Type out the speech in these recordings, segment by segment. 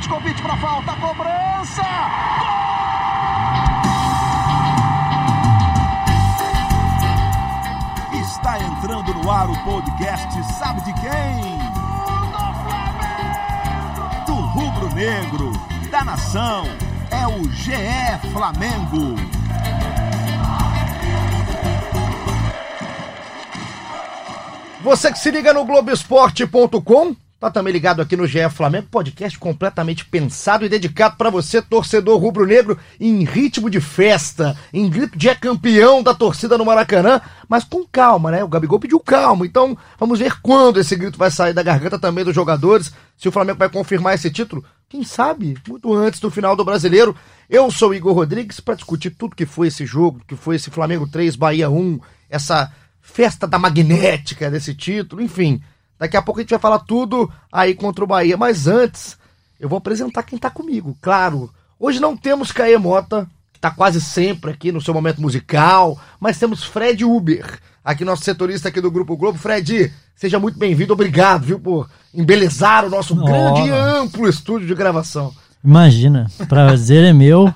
Petkovic para falta, cobrança! Gol! Está entrando no ar o podcast Sabe de quem? Do rubro negro, da nação, é o GE Flamengo. Você que se liga no Globoesporte.com, tá também ligado aqui no GE Flamengo, podcast completamente pensado e dedicado para você, torcedor rubro-negro, em ritmo de festa, em grito de é campeão da torcida no Maracanã, mas com calma, né? O Gabigol pediu calma, então vamos ver quando esse grito vai sair da garganta também dos jogadores, se o Flamengo vai confirmar esse título, quem sabe, muito antes do final do Brasileiro. Eu sou o Igor Rodrigues para discutir tudo que foi esse jogo, que foi esse Flamengo 3, Bahia 1, essa festa da magnética desse título, enfim. Daqui a pouco a gente vai falar tudo aí contra o Bahia. Mas antes, eu vou apresentar quem tá comigo, claro. Hoje não temos Caê Mota, que tá quase sempre aqui no seu momento musical, mas temos Fred Uber, aqui nosso setorista aqui do Grupo Globo. Fred, seja muito bem-vindo, obrigado, viu, por embelezar o nosso oh. grande e amplo estúdio de gravação. Imagina, prazer é meu.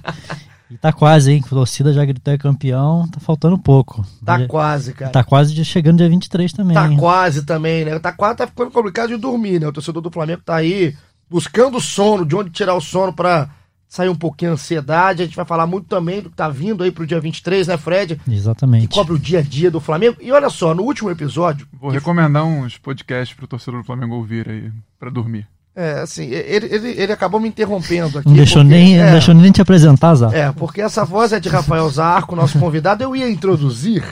E tá quase, hein? A torcida já gritou é campeão, tá faltando pouco. Tá já, quase, cara. Tá quase chegando dia 23 também. Tá hein? quase também, né? Tá quase, tá ficando complicado de dormir, né? O torcedor do Flamengo tá aí buscando sono, de onde tirar o sono pra sair um pouquinho a ansiedade. A gente vai falar muito também do que tá vindo aí pro dia 23, né, Fred? Exatamente. Que cobre o dia a dia do Flamengo. E olha só, no último episódio. Vou recomendar uns podcasts pro torcedor do Flamengo ouvir aí, pra dormir. É, assim, ele, ele, ele acabou me interrompendo aqui. Não deixou, porque, nem, é, não deixou nem te apresentar, Zá. É, porque essa voz é de Rafael Zarco, nosso convidado. Eu ia introduzir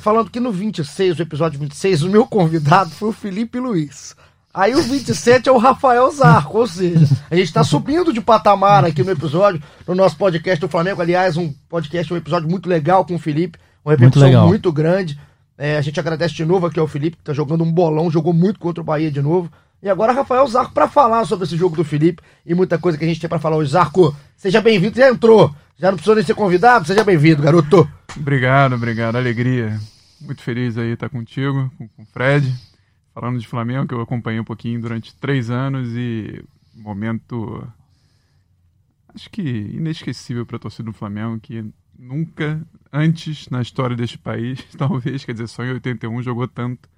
falando que no 26, o episódio 26, o meu convidado foi o Felipe Luiz. Aí o 27 é o Rafael Zarco, ou seja, a gente está subindo de patamar aqui no episódio, no nosso podcast do Flamengo. Aliás, um podcast, um episódio muito legal com o Felipe, uma repercussão muito, muito grande. É, a gente agradece de novo aqui ao Felipe, que está jogando um bolão, jogou muito contra o Bahia de novo. E agora Rafael Zarco para falar sobre esse jogo do Felipe e muita coisa que a gente tem para falar hoje. Zarco, seja bem-vindo, já entrou. Já não precisou nem ser convidado, seja bem-vindo, garoto. Obrigado, obrigado. Alegria. Muito feliz aí estar contigo, com o Fred, falando de Flamengo, que eu acompanhei um pouquinho durante três anos e momento, acho que inesquecível para a torcida do Flamengo, que nunca antes na história deste país, talvez, quer dizer, só em 81 jogou tanto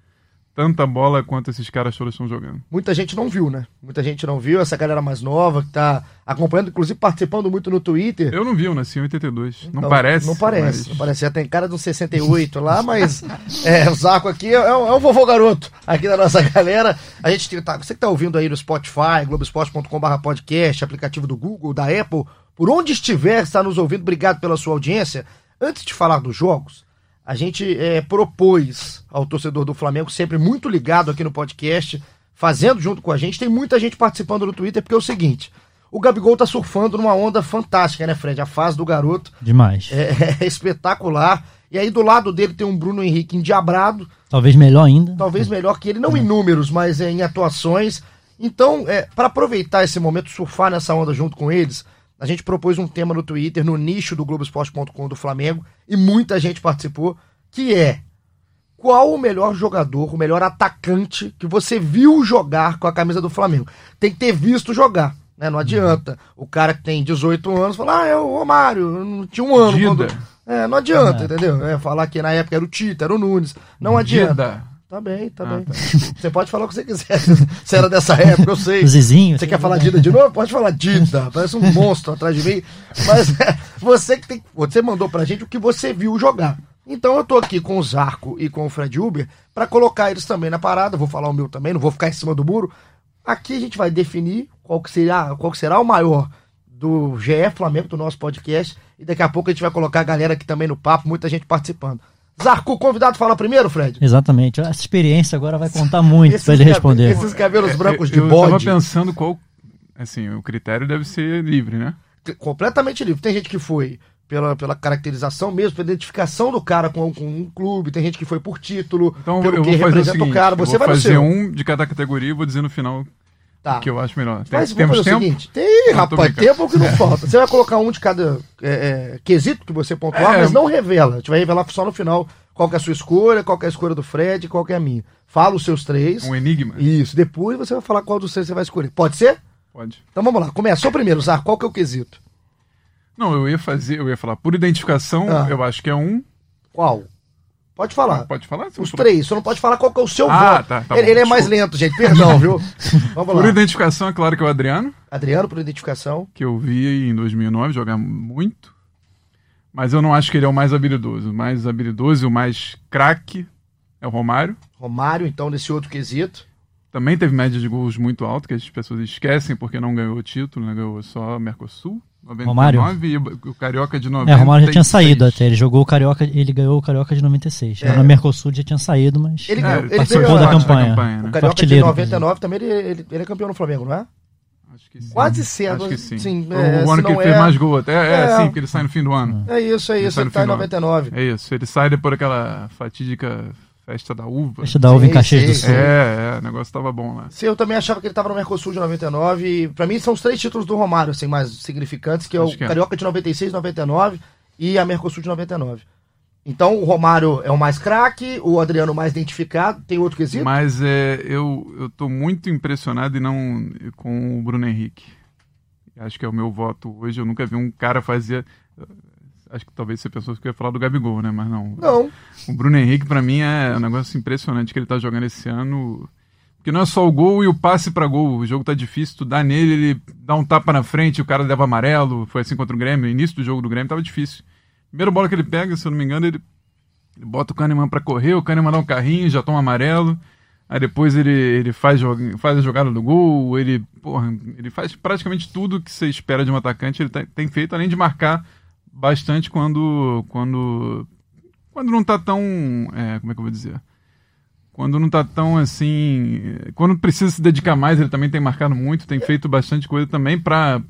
tanta bola quanto esses caras todos estão jogando. Muita gente não viu, né? Muita gente não viu, essa galera mais nova que tá acompanhando, inclusive participando muito no Twitter. Eu não vi, eu nasci em 82. Então, não parece. Não parece, mas... não parece. Já tem cara de um 68 lá, mas é, o Zaco aqui é, é, um vovô garoto aqui da nossa galera. A gente tá, você que tá ouvindo aí no Spotify, globesport.com.br podcast, aplicativo do Google, da Apple, por onde estiver, está nos ouvindo, obrigado pela sua audiência. Antes de falar dos jogos, a gente é, propôs ao torcedor do Flamengo, sempre muito ligado aqui no podcast, fazendo junto com a gente. Tem muita gente participando no Twitter, porque é o seguinte: o Gabigol tá surfando numa onda fantástica, né, Fred? A fase do garoto. Demais. É, é espetacular. E aí do lado dele tem um Bruno Henrique endiabrado. Talvez melhor ainda. Talvez melhor que ele, não em números, mas em atuações. Então, é, para aproveitar esse momento, surfar nessa onda junto com eles, a gente propôs um tema no Twitter, no nicho do Globoesporte.com do Flamengo, e muita gente participou, que é qual o melhor jogador, o melhor atacante que você viu jogar com a camisa do Flamengo? Tem que ter visto jogar, né? Não adianta. O cara que tem 18 anos falar, ah, é o Romário, não tinha um ano. Quando... É, não adianta, é. entendeu? É, falar que na época era o Tita, era o Nunes. Não Dida. Tá bem, tá ah, bem. Tá. Você pode falar o que você quiser. Você era dessa época, eu sei. Zizinho. Você quer falar Dida de novo? Pode falar Dida. Parece um monstro atrás de mim. Mas é, você que tem. Você mandou pra gente o que você viu jogar. Então eu tô aqui com o Zarco e com o Fred Uber para colocar eles também na parada. Vou falar o meu também, não vou ficar em cima do muro. Aqui a gente vai definir qual que será, qual que será o maior do GE Flamengo, do nosso podcast. E daqui a pouco a gente vai colocar a galera aqui também no papo, muita gente participando. Zarco, o convidado fala primeiro, Fred? Exatamente. Essa experiência agora vai contar muito para ele responder. Esses cabelos brancos de eu, bode. Eu tava pensando qual... Assim, o critério deve ser livre, né? Completamente livre. Tem gente que foi pela, pela caracterização mesmo, pela identificação do cara com, com um clube, tem gente que foi por título, então, pelo eu que vou fazer representa o, seguinte, o cara. Você eu vou vai fazer um de cada categoria e vou dizer no final Tá. que eu acho melhor. Tem, Mas temos tempo? o seguinte, tem, rapaz, tempo que não falta. Você vai colocar um de cada é, é, quesito que você pontuar, é, mas não revela. A gente vai revelar só no final qual é a sua escolha, qual é a escolha do Fred, qual é a minha. Fala os seus três. Um enigma. Isso. Depois você vai falar qual dos três você vai escolher. Pode ser? Pode. Então vamos lá. Começou primeiro, Zarco. Qual que é o quesito? Não, eu ia fazer, eu ia falar, por identificação, Ah. eu acho que é um. Qual? Pode falar. Pode falar? Os três. Só não pode falar qual que é o seu Ah, voto. tá, tá ele, bom, ele é mais lento, gente. Perdão, viu? Vamos Por lá. identificação, é claro que é o Adriano, Adriano, por identificação. que eu vi em 2009 jogar muito. Mas eu não acho que ele é o mais habilidoso. O mais habilidoso e o mais craque é o Romário. Romário, então, nesse outro quesito. Também teve média de gols muito alta, que as pessoas esquecem porque não ganhou o título, né? ganhou só Mercosul. 99, Romário? E o Carioca de 90. É, o Romário já tinha saído até. Ele jogou o Carioca, ele ganhou o Carioca de 96. É. Na Mercosul já tinha saído, mas Ele É, ganhou- ele ele participou da a- campanha. O né? Carioca de Artilheiro, 99 também, ele, ele, ele é campeão no Flamengo, não é? Acho que sim. Quase cedo. Acho que sim. sim é, o ano que ele fez é- mais gol até. É, É. sim, porque ele sai no fim do ano. É isso, é Ele isso. sai Ele no tá em fim do ano. 99. É isso. Ele sai depois daquela fatídica festa da uva. Eu dar uva em Sim, Caxias do sim. Sul. É, é, o negócio tava bom lá. Sim, eu também achava que ele tava no Mercosul de 99. E pra mim são os três títulos do Romário, assim, mais significantes, que é o que é. Carioca de 96, 99 e a Mercosul de 99. Então o Romário é o mais craque, o Adriano o mais identificado. Tem outro quesito? Mas é, eu, eu tô muito impressionado e não com o Bruno Henrique. Acho que é o meu voto hoje. Eu nunca vi um cara fazer. Acho que talvez você pensou que eu ia falar do Gabigol, né? Mas não. Não. O Bruno Henrique, pra mim, é um negócio impressionante que ele tá jogando esse ano. Porque não é só o gol e o passe pra gol. O jogo tá difícil, tu dá nele, ele dá um tapa na frente, o cara leva amarelo. Foi assim contra o Grêmio. No início do jogo do Grêmio tava difícil. Primeira bola que ele pega, se eu não me engano, ele, ele bota o Kahneman pra correr, o Kahneman dá um carrinho, já toma amarelo. Aí depois ele, ele faz, faz a jogada do gol, ele, porra, ele faz praticamente tudo que você espera de um atacante, ele tá- tem feito, além de marcar bastante quando. quando. quando não tá tão. é, como é que eu vou dizer? Quando não tá tão assim. Quando precisa se dedicar mais, ele também tem marcado muito, tem feito bastante coisa também pra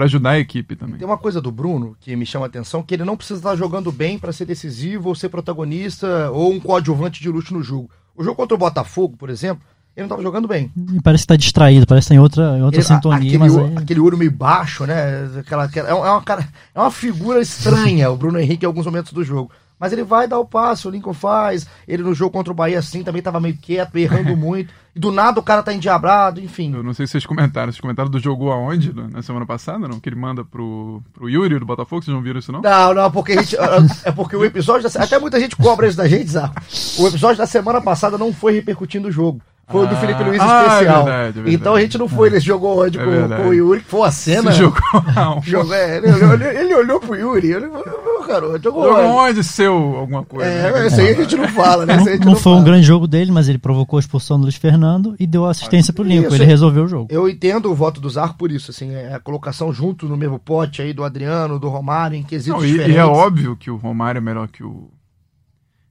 ajudar a equipe também. Tem uma coisa do Bruno que me chama a atenção, que ele não precisa estar jogando bem pra ser decisivo ou ser protagonista ou um coadjuvante de luxo no jogo. O jogo contra o Botafogo, por exemplo, ele não tava jogando bem. E parece que tá distraído, parece que tá em outra, em outra Ele- sintonia, aquele, mas aí... aquele olho meio baixo, né? Aquela, aquela- é, uma, é uma cara, é uma figura estranha o Bruno Henrique em alguns momentos do jogo. Mas ele vai dar o passo, o Lincoln faz. Ele no jogo contra o Bahia, assim, também tava meio quieto, errando muito. E do nada o cara tá endiabrado, enfim. Eu não sei se vocês comentaram. Vocês comentaram do jogo aonde né, na semana passada, não? Que ele manda pro, pro Yuri do Botafogo, vocês não viram isso não? Não, não, porque a gente. É porque o episódio. Da, até muita gente cobra isso da gente, Zá. O episódio da semana passada não foi repercutindo o jogo. Foi o do Ah, Felipe Luiz ah, é especial. verdade, é verdade. Então a gente não foi, ele jogou onde É com, verdade. com o Yuri, que foi uma cena. Se jogou? Jogou, é, ele, olhou, ele olhou pro Yuri, ele falou, garoto, jogou Jogou onde? onde seu alguma coisa? É, né? isso aí a gente não fala, né? Não, a gente não foi um fala. grande jogo dele, mas ele provocou a expulsão do Luiz Fernando e deu assistência pro Lincoln. Isso, Ele resolveu o jogo. Eu entendo o voto do Zarco por isso, assim, a colocação junto no mesmo pote aí do Adriano, do Romário, em quesitos Não, e, diferentes. e é óbvio que o Romário é melhor que o,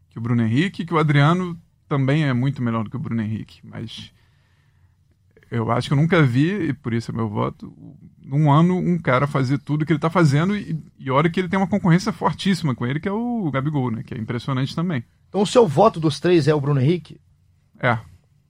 que o Bruno Henrique, que o Adriano também é muito melhor do que o Bruno Henrique, mas eu acho que eu nunca vi, e por isso é meu voto, num ano um cara fazer tudo que ele tá fazendo e, e olha que ele tem uma concorrência fortíssima com ele, que é o Gabigol, né? Que é impressionante também. Então o seu voto dos três é o Bruno Henrique? É.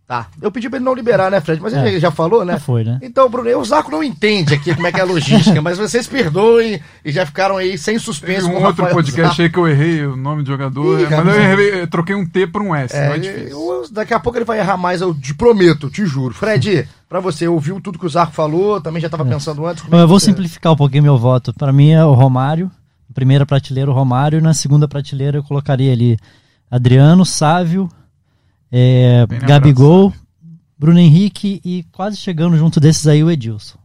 Tá. Eu pedi pra ele não liberar, né, Fred? Mas É. ele já falou, né? Já foi, né? Então, Bruno, o Zaco não entende aqui como é que é a logística, mas vocês perdoem e já ficaram aí sem Teve suspense um com o outro Rafael podcast Zarco. aí que eu errei o nome do jogador, Ih, é, mas eu, errei, eu troquei um T por um S, não é É, difícil. eu- daqui a pouco ele vai errar mais, eu te prometo, te juro. Fred, pra você, ouviu tudo que o Zarco falou, também já tava pensando antes. como é Eu vou você- simplificar um pouquinho meu voto. Para mim é o Romário. Na primeira prateleira o Romário. E na segunda prateleira eu colocaria ali Adriano, Sávio, é, Gabigol, Bruno Henrique e quase chegando junto desses aí o Edilson.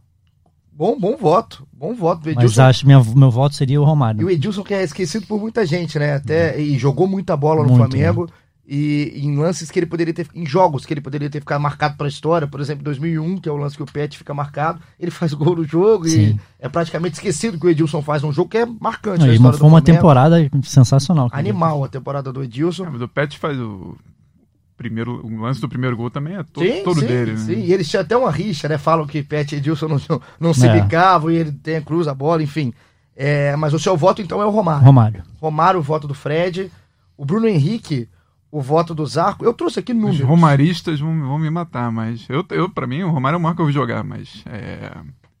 Bom, bom voto, bom voto do Mas Edilson. acho minha, meu voto seria o E Romário. o Edilson que é esquecido por muita gente, né? Até, e jogou muita bola no Muito, Flamengo. E em lances que ele poderia ter. Em jogos que ele poderia ter ficado marcado pra história, por exemplo, 2001, que é o lance que o Pet fica marcado, ele faz gol no jogo e Sim. é praticamente esquecido que o Edilson faz um jogo que é marcante. Não, na e história foi do uma Flamengo. temporada sensacional. cara. Animal a temporada do Edilson. É, mas o Pet faz o primeiro, o lance do primeiro gol também é todo, Sim, todo sim, dele, né? sim. E eles tinham até uma rixa, né? Falam que Pet e Edilson não, não, não se É. bicavam e ele tem, cruza a bola, enfim. É, mas o seu voto, então, é o Romário. Romário. Romário, o voto do Fred. O Bruno Henrique, o voto do Zarco. Eu trouxe aqui Os números. romaristas vão, vão me matar, mas eu, eu para mim o Romário é o maior que eu vi jogar, mas é,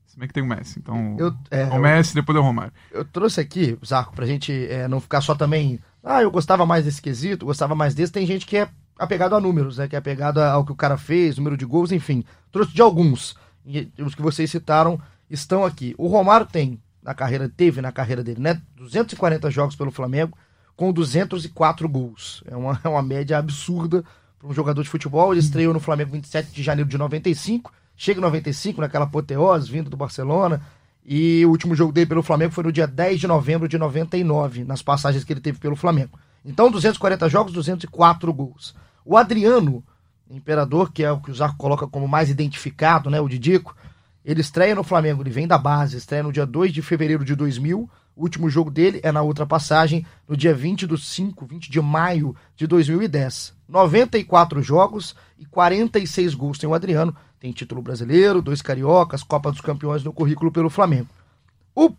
se bem que tem o Messi, então Eu, é, o Messi depois é o Romário. eu, eu trouxe aqui, Zarco, pra gente é, não ficar só também. Ah, eu gostava mais desse quesito, gostava mais desse. Tem gente que é apegado a números, né? Que é apegado ao que o cara fez, número de gols, enfim. Trouxe de alguns. E os que vocês citaram estão aqui. O Romário tem na carreira, teve na carreira dele, né? 240 jogos pelo Flamengo, com 204 gols. É uma, é uma média absurda para um jogador de futebol. Ele estreou no Flamengo 27 de janeiro de 95, chega em 95, naquela apoteose, vindo do Barcelona. E o último jogo dele pelo Flamengo foi no dia 10 de novembro de 99, nas passagens que ele teve pelo Flamengo. Então, 240 jogos, 204 gols. O Adriano, Imperador, que é o que o Zarco coloca como mais identificado, né? O Didico, ele estreia no Flamengo, ele vem da base, estreia no dia 2 de fevereiro de 2000. O último jogo dele é na outra passagem, no dia 20 do 5, 20 de maio de 2010. 94 jogos e 46 gols tem o Adriano. Tem título brasileiro, dois cariocas, Copa dos Campeões no currículo pelo Flamengo. O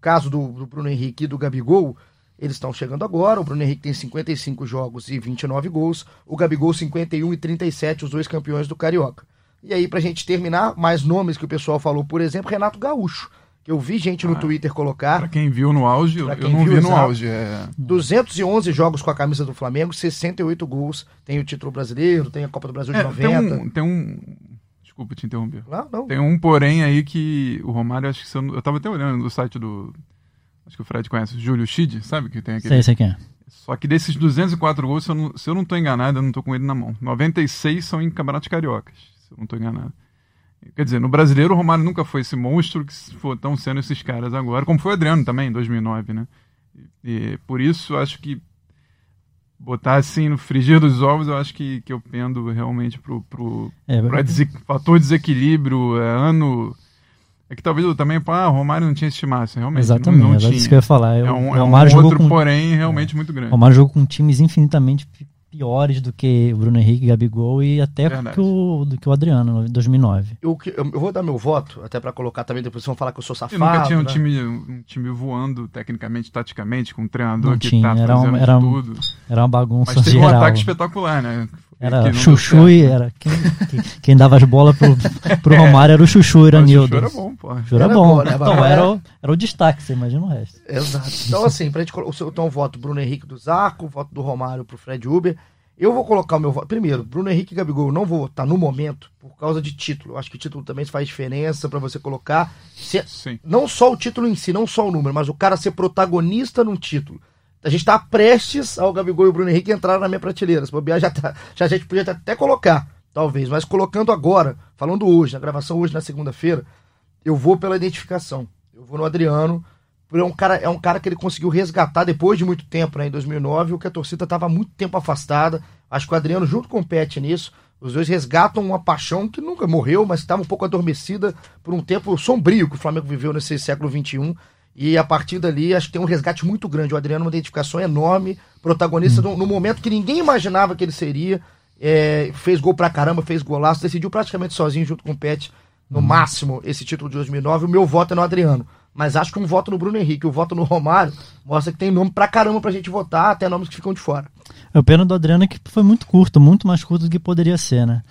caso do, do Bruno Henrique e do Gabigol, eles estão chegando agora. O Bruno Henrique tem 55 jogos e 29 gols. O Gabigol 51 e 37, os dois campeões do Carioca. E aí, pra gente terminar, mais nomes que o pessoal falou, por exemplo, Renato Gaúcho. Que eu vi gente no Ah, Twitter colocar. Pra quem viu no auge, eu, não vi no exato. auge. É... 211 jogos com a camisa do Flamengo, 68 gols. Tem o título brasileiro, tem a Copa do Brasil de É, 90. tem um, tem um. Desculpa te interromper. Não, não. Tem um porém aí que o Romário, acho que eu, eu tava até olhando no site do. Acho que o Fred conhece, o Júlio Schid, sabe? Que tem aquele. Sei, sei quem é. Só que desses 204 gols, se eu, não, se eu não tô enganado, eu não tô com ele na mão. 96 são em campeonatos cariocas, se eu não tô enganado. Quer dizer, no brasileiro o Romário nunca foi esse monstro que estão sendo esses caras agora, como foi o Adriano também, em 2009, né? E, por isso, acho que botar assim no frigir dos ovos, eu acho que, que eu pendo realmente pro, pro, É, pro dese- fator desequilíbrio, é, ano... É que talvez eu também, ah, o Romário não tinha esse máximo, realmente. Exatamente, não, não é tinha. isso que eu ia falar. É o um, é um Romário jogou outro com, porém realmente muito o grande. Romário jogou com times infinitamente pi- piores do que o Bruno Henrique, Gabigol e até que o, do que o Adriano, em 2009. Eu, eu vou dar meu voto, até pra colocar também, depois vocês vão falar que eu sou safado. nunca tinha um né? time, um time voando tecnicamente, taticamente, com um treinador Não que tinha, tá era um- fazendo era um- tudo. Era uma bagunça Mas teve um geral. ataque espetacular, né? Era Chuchu e era quem, quem, quem dava as bolas pro, pro Romário era o Chuchu, Iranildo. Chuchu era bom, pô. Chuchu era Era bom. né? Então, era, o, era o destaque, você imagina o resto. Exato. Então, assim, pra gente o seu então, voto Bruno Henrique do Zarco, voto do Romário pro Fred Uber. Eu vou colocar o meu voto. Primeiro, Bruno Henrique e Gabigol, eu não vou votar no momento por causa de título. Eu acho que título também faz diferença pra você colocar. Se- Sim. não só o título em si, não só o número, mas o cara ser protagonista num título. A gente tá prestes ao Gabigol e o Bruno Henrique entrar na minha prateleira. Se bobear, já, tá, já a gente podia até colocar, talvez. Mas colocando agora, falando hoje, na gravação hoje, na segunda-feira, eu vou pela identificação. Eu vou no Adriano. É um, cara, é um cara que ele conseguiu resgatar depois de muito tempo, né, em 2009, o que a torcida estava muito tempo afastada. Acho que o Adriano, junto com o Pet nisso, os dois resgatam uma paixão que nunca morreu, mas estava um pouco adormecida por um tempo sombrio que o Flamengo viveu nesse século XXI. E a partir dali, acho que tem um resgate muito grande. O Adriano, uma identificação enorme, protagonista no, no momento que ninguém imaginava que ele seria. É, fez gol pra caramba, fez golaço, decidiu praticamente sozinho junto com o Pet, no máximo, esse título de 2009. O meu voto é no Adriano. Mas acho que um voto no Bruno Henrique, o voto no Romário, mostra que tem nome pra caramba pra gente votar, até nomes que ficam de fora. O pena do Adriano é que foi muito curto, muito mais curto do que poderia ser, né?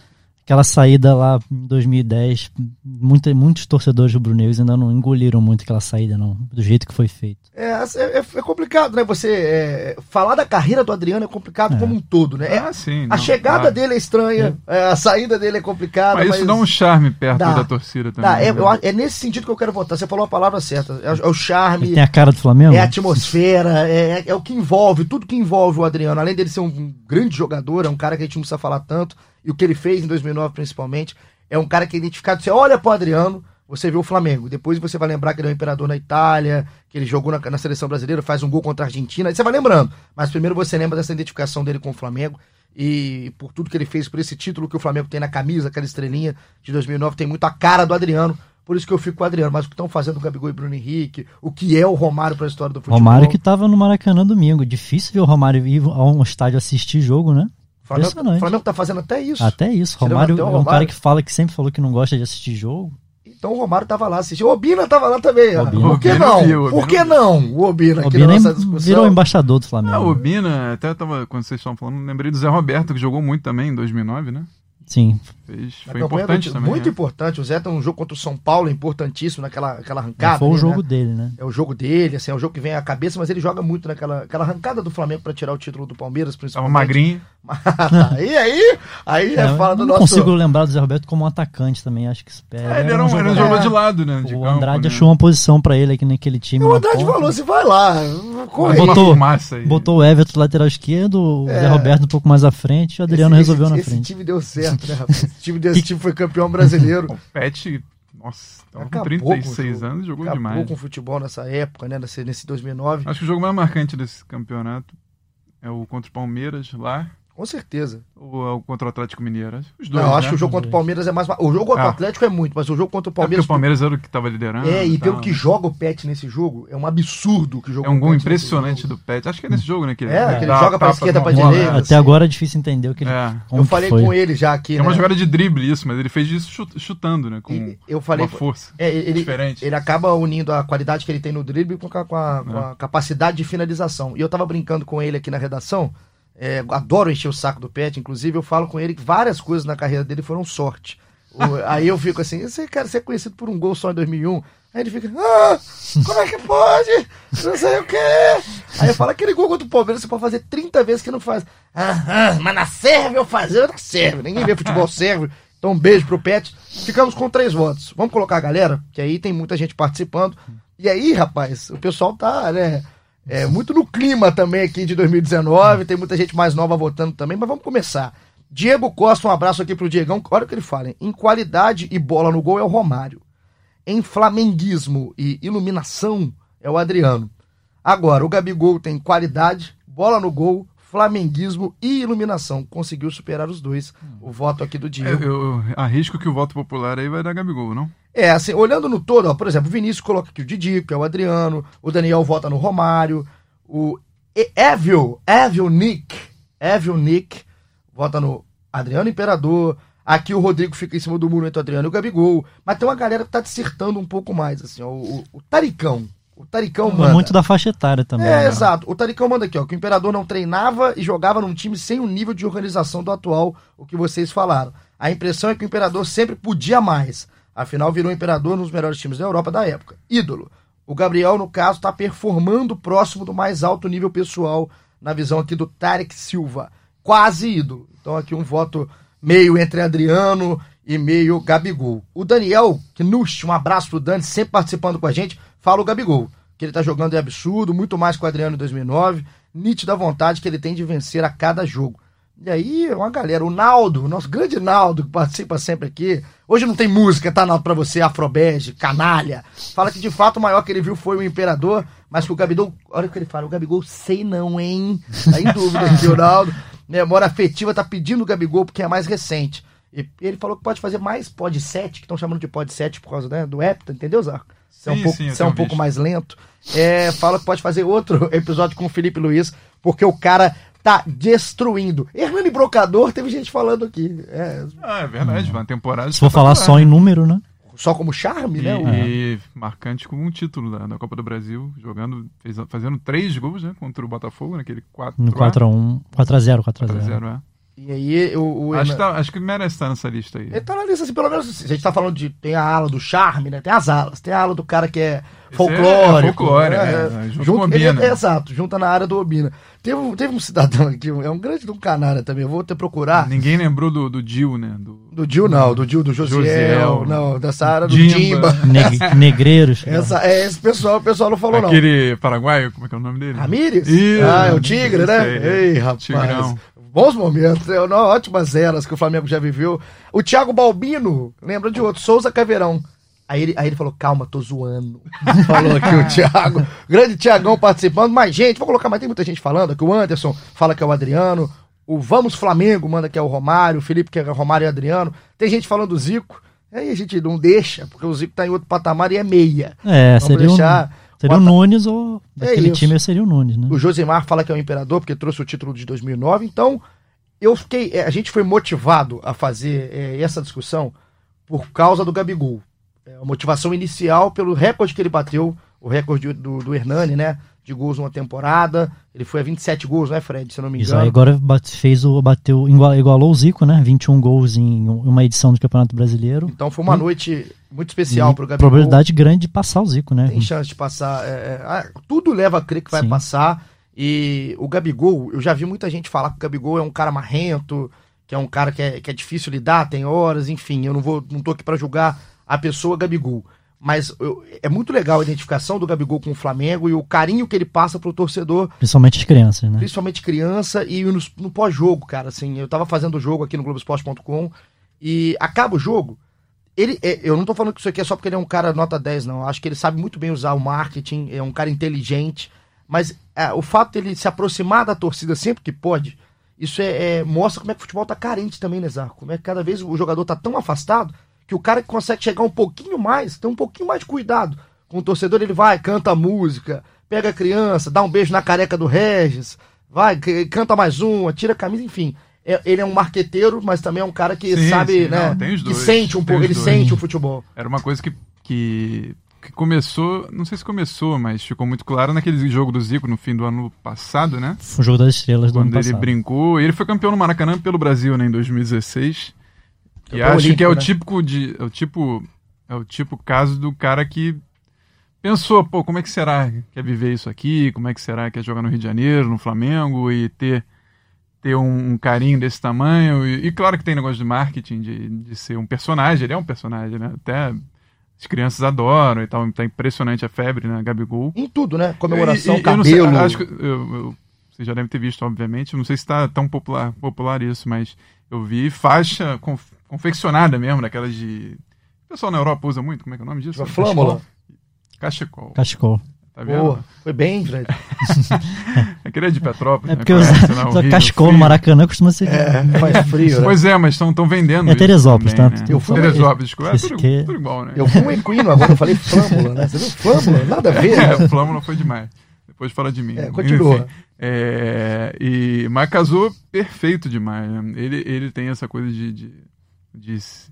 Aquela saída lá em 2010, muita, muitos torcedores do Bruneiros ainda não engoliram muito aquela saída, não, do jeito que foi feito. É, é, é complicado, né? Você é, falar da carreira do Adriano é complicado É. como um todo, né? É- Ah, sim. a não, chegada dá. dele é estranha, é, a saída dele é complicada. Mas Mas, isso dá um charme perto Dá. da torcida também. Dá, é, né? é nesse sentido que eu quero votar. Você falou a palavra certa. É, o- é o charme, Ele tem a cara do Flamengo? é a atmosfera, é, é o que envolve, tudo que envolve o Adriano. Além dele ser um grande jogador, é um cara que a gente não precisa falar tanto, e o que ele fez em 2009 principalmente, é um cara que é identificado. Você olha pro Adriano, você vê o Flamengo. Depois você vai lembrar que ele é o imperador na Itália, que ele jogou na, na seleção brasileira, faz um gol contra a Argentina, aí você vai lembrando. Mas primeiro você lembra dessa identificação dele com o Flamengo. E por tudo que ele fez, por esse título que o Flamengo tem na camisa, aquela estrelinha de 2009, tem muito a cara do Adriano. Por isso que eu fico com o Adriano. Mas o que estão fazendo o Gabigol e Bruno Henrique, o que é o Romário para a história do futebol. Romário que tava no Maracanã domingo. Difícil ver o Romário ir a um estádio assistir jogo, né? O Flamengo, Impressionante. o Flamengo tá fazendo até isso. Até isso. Romário até o é um cara que fala que sempre falou que não gosta de assistir jogo. Então o Romário tava lá assistindo. O Obina tava lá também. ó. Obina. Por que Obina não? viu, Obina Por que viu. não? O Obina O aqui na Bina nossa em- discussão. virou embaixador do Flamengo. Ah, o Bina, até tava, quando vocês estavam falando, lembrei do Zé Roberto, que jogou muito também em 2009, né? Sim, Fez, foi importante do, também. Muito né? importante. O Zé tem um jogo contra o São Paulo importantíssimo naquela aquela arrancada. foi o ali, jogo né? dele, né? É o jogo dele, assim, é o jogo que vem à cabeça, mas ele joga muito naquela aquela arrancada do Flamengo pra tirar o título do Palmeiras, Tava principalmente. magrinho. aí, aí, aí é, É, fala do não nosso... consigo lembrar do Zé Roberto como um atacante também, acho que espera. É, ele era um, era um jogador de lado, né? de O campo, Andrade né? achou uma posição pra ele aqui naquele time. O Andrade falou assim, vai lá, corre Botou. Botou- massa aí. Botou o Everton lateral esquerdo, o É. Zé Roberto um pouco mais à frente, o Adriano Esse- resolveu esse, na esse frente. time deu certo, né, rapaz? Esse time, deu, esse time foi campeão brasileiro. O Pet, nossa, tava com Acabou com o 36 jogo. anos, jogou Acabou demais. com o futebol nessa época, né? Nesse, nesse 2009. Acho que o jogo mais marcante desse campeonato é o contra o Palmeiras lá, Com certeza. ou é o contra o Atlético Mineiro. Acho que Os dois, Não, acho né? que o jogo contra o Palmeiras é mais. O jogo contra o Ah. Atlético é muito, mas o jogo contra o É porque Palmeiras. o Palmeiras era o que tava liderando. É, e pelo tal, que né? joga o Pet nesse jogo, é um absurdo que jogou É um o gol impressionante jogo. do Pet. Acho que é nesse jogo, né? Que É, que ele dá joga pra tapa esquerda, pra direita. Até assim. agora é difícil entender o que ele. É. Eu falei foi. com ele já aqui, É né? uma jogada de drible isso, mas ele fez isso chut- chutando, né? Com E eu falei. uma força É, ele, diferente. ele acaba unindo a qualidade que ele tem no drible com a, com a- com a capacidade de finalização. E eu tava brincando com ele aqui na redação. É, adoro encher o saco do Pet, inclusive eu falo com ele que várias coisas na carreira dele foram sorte. Aí eu fico assim, você, cara, você é conhecido por um gol só em 2001. Aí ele fica, ah, como é que pode? Não sei o quê. Aí eu falo, aquele gol contra o Palmeiras você pode fazer 30 vezes que não faz. Ah, ah, mas na serve eu fazer, não serve. Ninguém vê futebol serve. Então um beijo pro Pet. Ficamos com três votos. Vamos colocar a galera, que aí tem muita gente participando. E aí, rapaz, o pessoal tá, né, é, muito no clima também aqui de 2019. Tem muita gente mais nova votando também, mas vamos começar. Diego Costa, um abraço aqui pro Diegão. Olha o que ele fala, hein? Em qualidade e bola no gol é o Romário. Em flamenguismo e iluminação é o Adriano. Agora, o Gabigol tem qualidade, bola no gol, flamenguismo e iluminação. Conseguiu superar os dois. O voto aqui do É, Diego. eu, eu arrisco que o voto popular aí vai dar Gabigol, não? É, assim, olhando no todo, ó, por exemplo, o Vinícius coloca aqui o Didi, que é o Adriano, o Daniel vota no Romário, o Evil, Evil Nick, Evil Nick vota no Adriano Imperador, aqui o Rodrigo fica em cima do muro entre o Adriano e o Gabigol, mas tem uma galera que tá dissertando um pouco mais, assim, ó, o, o, o Taricão, o Taricão É manda. muito da faixa etária também. É, né? exato. O Taricão manda aqui, ó, que o Imperador não treinava e jogava num time sem o nível de organização do atual, o que vocês falaram. A impressão é que o Imperador sempre podia mais. Afinal, virou Imperador nos melhores times da Europa da época. Ídolo. O Gabriel, no caso, está performando próximo do mais alto nível pessoal, na visão aqui do Tarek Silva. Quase ídolo. Então, aqui um voto meio entre Adriano e meio Gabigol. O Daniel Knust, um abraço pro Dani, sempre participando com a gente, fala o Gabigol. Que ele tá jogando é absurdo, muito mais que o Adriano em 2009. Nítida vontade que ele tem de vencer a cada jogo. E aí, uma galera, o Naldo, o nosso grande Naldo, que participa sempre aqui. Hoje não tem música, tá, Naldo, pra você, Afrobege, canalha. Fala que de fato o maior que ele viu foi o Imperador, mas que o Gabigol, olha o que ele fala, o Gabigol sei não, hein? Tá em dúvida aqui, o Naldo. Memória afetiva tá pedindo o Gabigol porque é mais recente. E ele falou que pode fazer mais pod 7, que estão chamando de pod 7 por causa né, do Hepta, entendeu, Zarco? Você é um Sim, pouco, sim, você é um pouco mais lento. É, fala que pode fazer outro episódio com o Felipe Luiz, porque o cara tá destruindo. Hernani Brocador, teve gente falando aqui. É, Ah, é verdade, uma temporada. Se for falar só em número, né? só como charme, E, né? O- e marcante com um título da, da Copa do Brasil, jogando, fez- fazendo três gols, né? Contra o Botafogo, naquele 4 No 4x1. 4x0, 4x0. 4x0, é. E aí o, o Acho, que Hernan- tá- acho que merece estar nessa lista aí. Ele tá na lista, assim, pelo menos. A gente tá falando de. Tem a ala do charme, né? Tem as alas. Tem a ala do cara que é Esse folclórico. é folclore, né? né? Junto Junta- com ele- Obina. é, exato, junta na área do Obina. Teve, um- teve um cidadão aqui, é um grande de um canara também. Eu vou ter que procurar. Ninguém lembrou do, do Dil, né? Do, Do Dil, não, do Dil, do Josiel, Josiel. não, dessa área do Dimba. Dimba. Neg- negreiros. Essa, é, esse pessoal, o pessoal não falou, não. Aquele paraguaio, como é que é o nome dele? Ramírez? Isso, ah, é o Tigre, né? aí. Ei, rapaz. Tigrão. Bons momentos, é, não, ótimas eras que o Flamengo já viveu. O Thiago Balbino, lembra de outro, Souza Caveirão. Aí ele, aí ele falou, calma, tô zoando. falou aqui o Thiago. Grande Thiagão participando. Mas, gente, vou colocar, mas tem muita gente falando aqui. O Anderson fala que é o Adriano. O Vamos Flamengo manda que é o Romário. O Felipe que é o Romário e Adriano. Tem gente falando do Zico. Aí a gente não deixa, porque o Zico tá em outro patamar e é meia. É, Vamos seria, deixar- um, seria o Nunes ou. Daquele isso. time seria o Nunes, né? O Josimar fala que é o imperador porque trouxe o título de 2009. Então, eu fiquei. é, A gente foi motivado a fazer é, essa discussão por causa do Gabigol. É, a motivação inicial pelo recorde que ele bateu, o recorde do, do Hernani, né? De gols numa temporada. Ele foi a 27 gols, né, Fred? Se eu não me Isso engano. aí agora fez o, bateu, igual- igualou o Zico, né? 21 gols em uma edição do Campeonato Brasileiro. Então foi uma noite muito especial E pro Gabigol. probabilidade grande de passar o Zico, né? Tem chance de passar. é, é, ah, tudo leva a crer que vai Sim. passar. E o Gabigol, eu já vi muita gente falar que o Gabigol é um cara marrento, que é um cara que é, que é difícil lidar, tem horas, enfim. Eu não vou, não tô aqui pra julgar a pessoa Gabigol. Mas eu- é muito legal a identificação do Gabigol com o Flamengo e o carinho que ele passa pro torcedor Principalmente as crianças, né? principalmente criança e no, no pós-jogo, cara, assim, eu tava fazendo o jogo aqui no Globoesporte.com e acaba o jogo, ele, é, eu não tô falando que isso aqui é só porque ele é um cara nota 10, não, eu acho que ele sabe muito bem usar o marketing, é um cara inteligente, mas é, o fato dele se aproximar da torcida sempre que pode, isso é, é- mostra como é que o futebol tá carente também, né, Zarco? Como é que cada vez o jogador tá tão afastado que o cara que consegue chegar um pouquinho mais, tem um pouquinho mais de cuidado com o torcedor, ele vai, canta a música, pega a criança, dá um beijo na careca do Regis, vai, canta mais uma, tira a camisa, enfim. É- ele é um marqueteiro, mas também é um cara que Sim, sabe, sim, né? não, tem os que sente um tem pouco, os ele dois. sente o futebol. Era uma coisa que, que, que começou, não sei se começou, mas ficou muito claro naquele jogo do Zico no fim do ano passado, né? Foi o jogo das estrelas do ano Quando ele passado. brincou. Ele foi campeão no Maracanã pelo Brasil, né, em 2016. E acho que é o olímpico, né? típico de. É o tipo. É o tipo caso do cara que pensou, pô, como é que será que é viver isso aqui? Como é que será que é jogar no Rio de Janeiro, no Flamengo e ter, ter um, um carinho desse tamanho? E, e claro que tem negócio de marketing, de, de ser um personagem, ele é um personagem, né? Até as crianças adoram e tal, tá impressionante a febre, né? Gabigol. Em tudo, né? Comemoração, E- e- eu não sei, cabelo. acho que eu- eu- você já deve ter visto, obviamente. Não sei se está tão popular, popular isso, mas eu vi faixa conf- confeccionada mesmo, daquelas de. O pessoal na Europa usa muito, como é que é o nome disso? Uma flâmula. Cachecol. Cachecol. Tá vendo? Boa. Foi bem, Fred. Aquele é de Petrópolis. É né? porque usa, né? Usa cachecol no. Maracanã costuma ser. É, faz frio, né? Pois é, mas estão vendendo. É Teresópolis, também, tá? Né? Eu fui- Teresópolis, desculpa. É tudo, que- tudo igual, né? Eu fui um equino agora, eu falei flâmula, né? Você viu? Flâmula? Nada a ver, né? É, o Flamengo não foi demais. Depois fala de mim. É, continua. Enfim, é, e, mas casou perfeito demais. né? Ele, ele tem essa coisa de, de, de, se-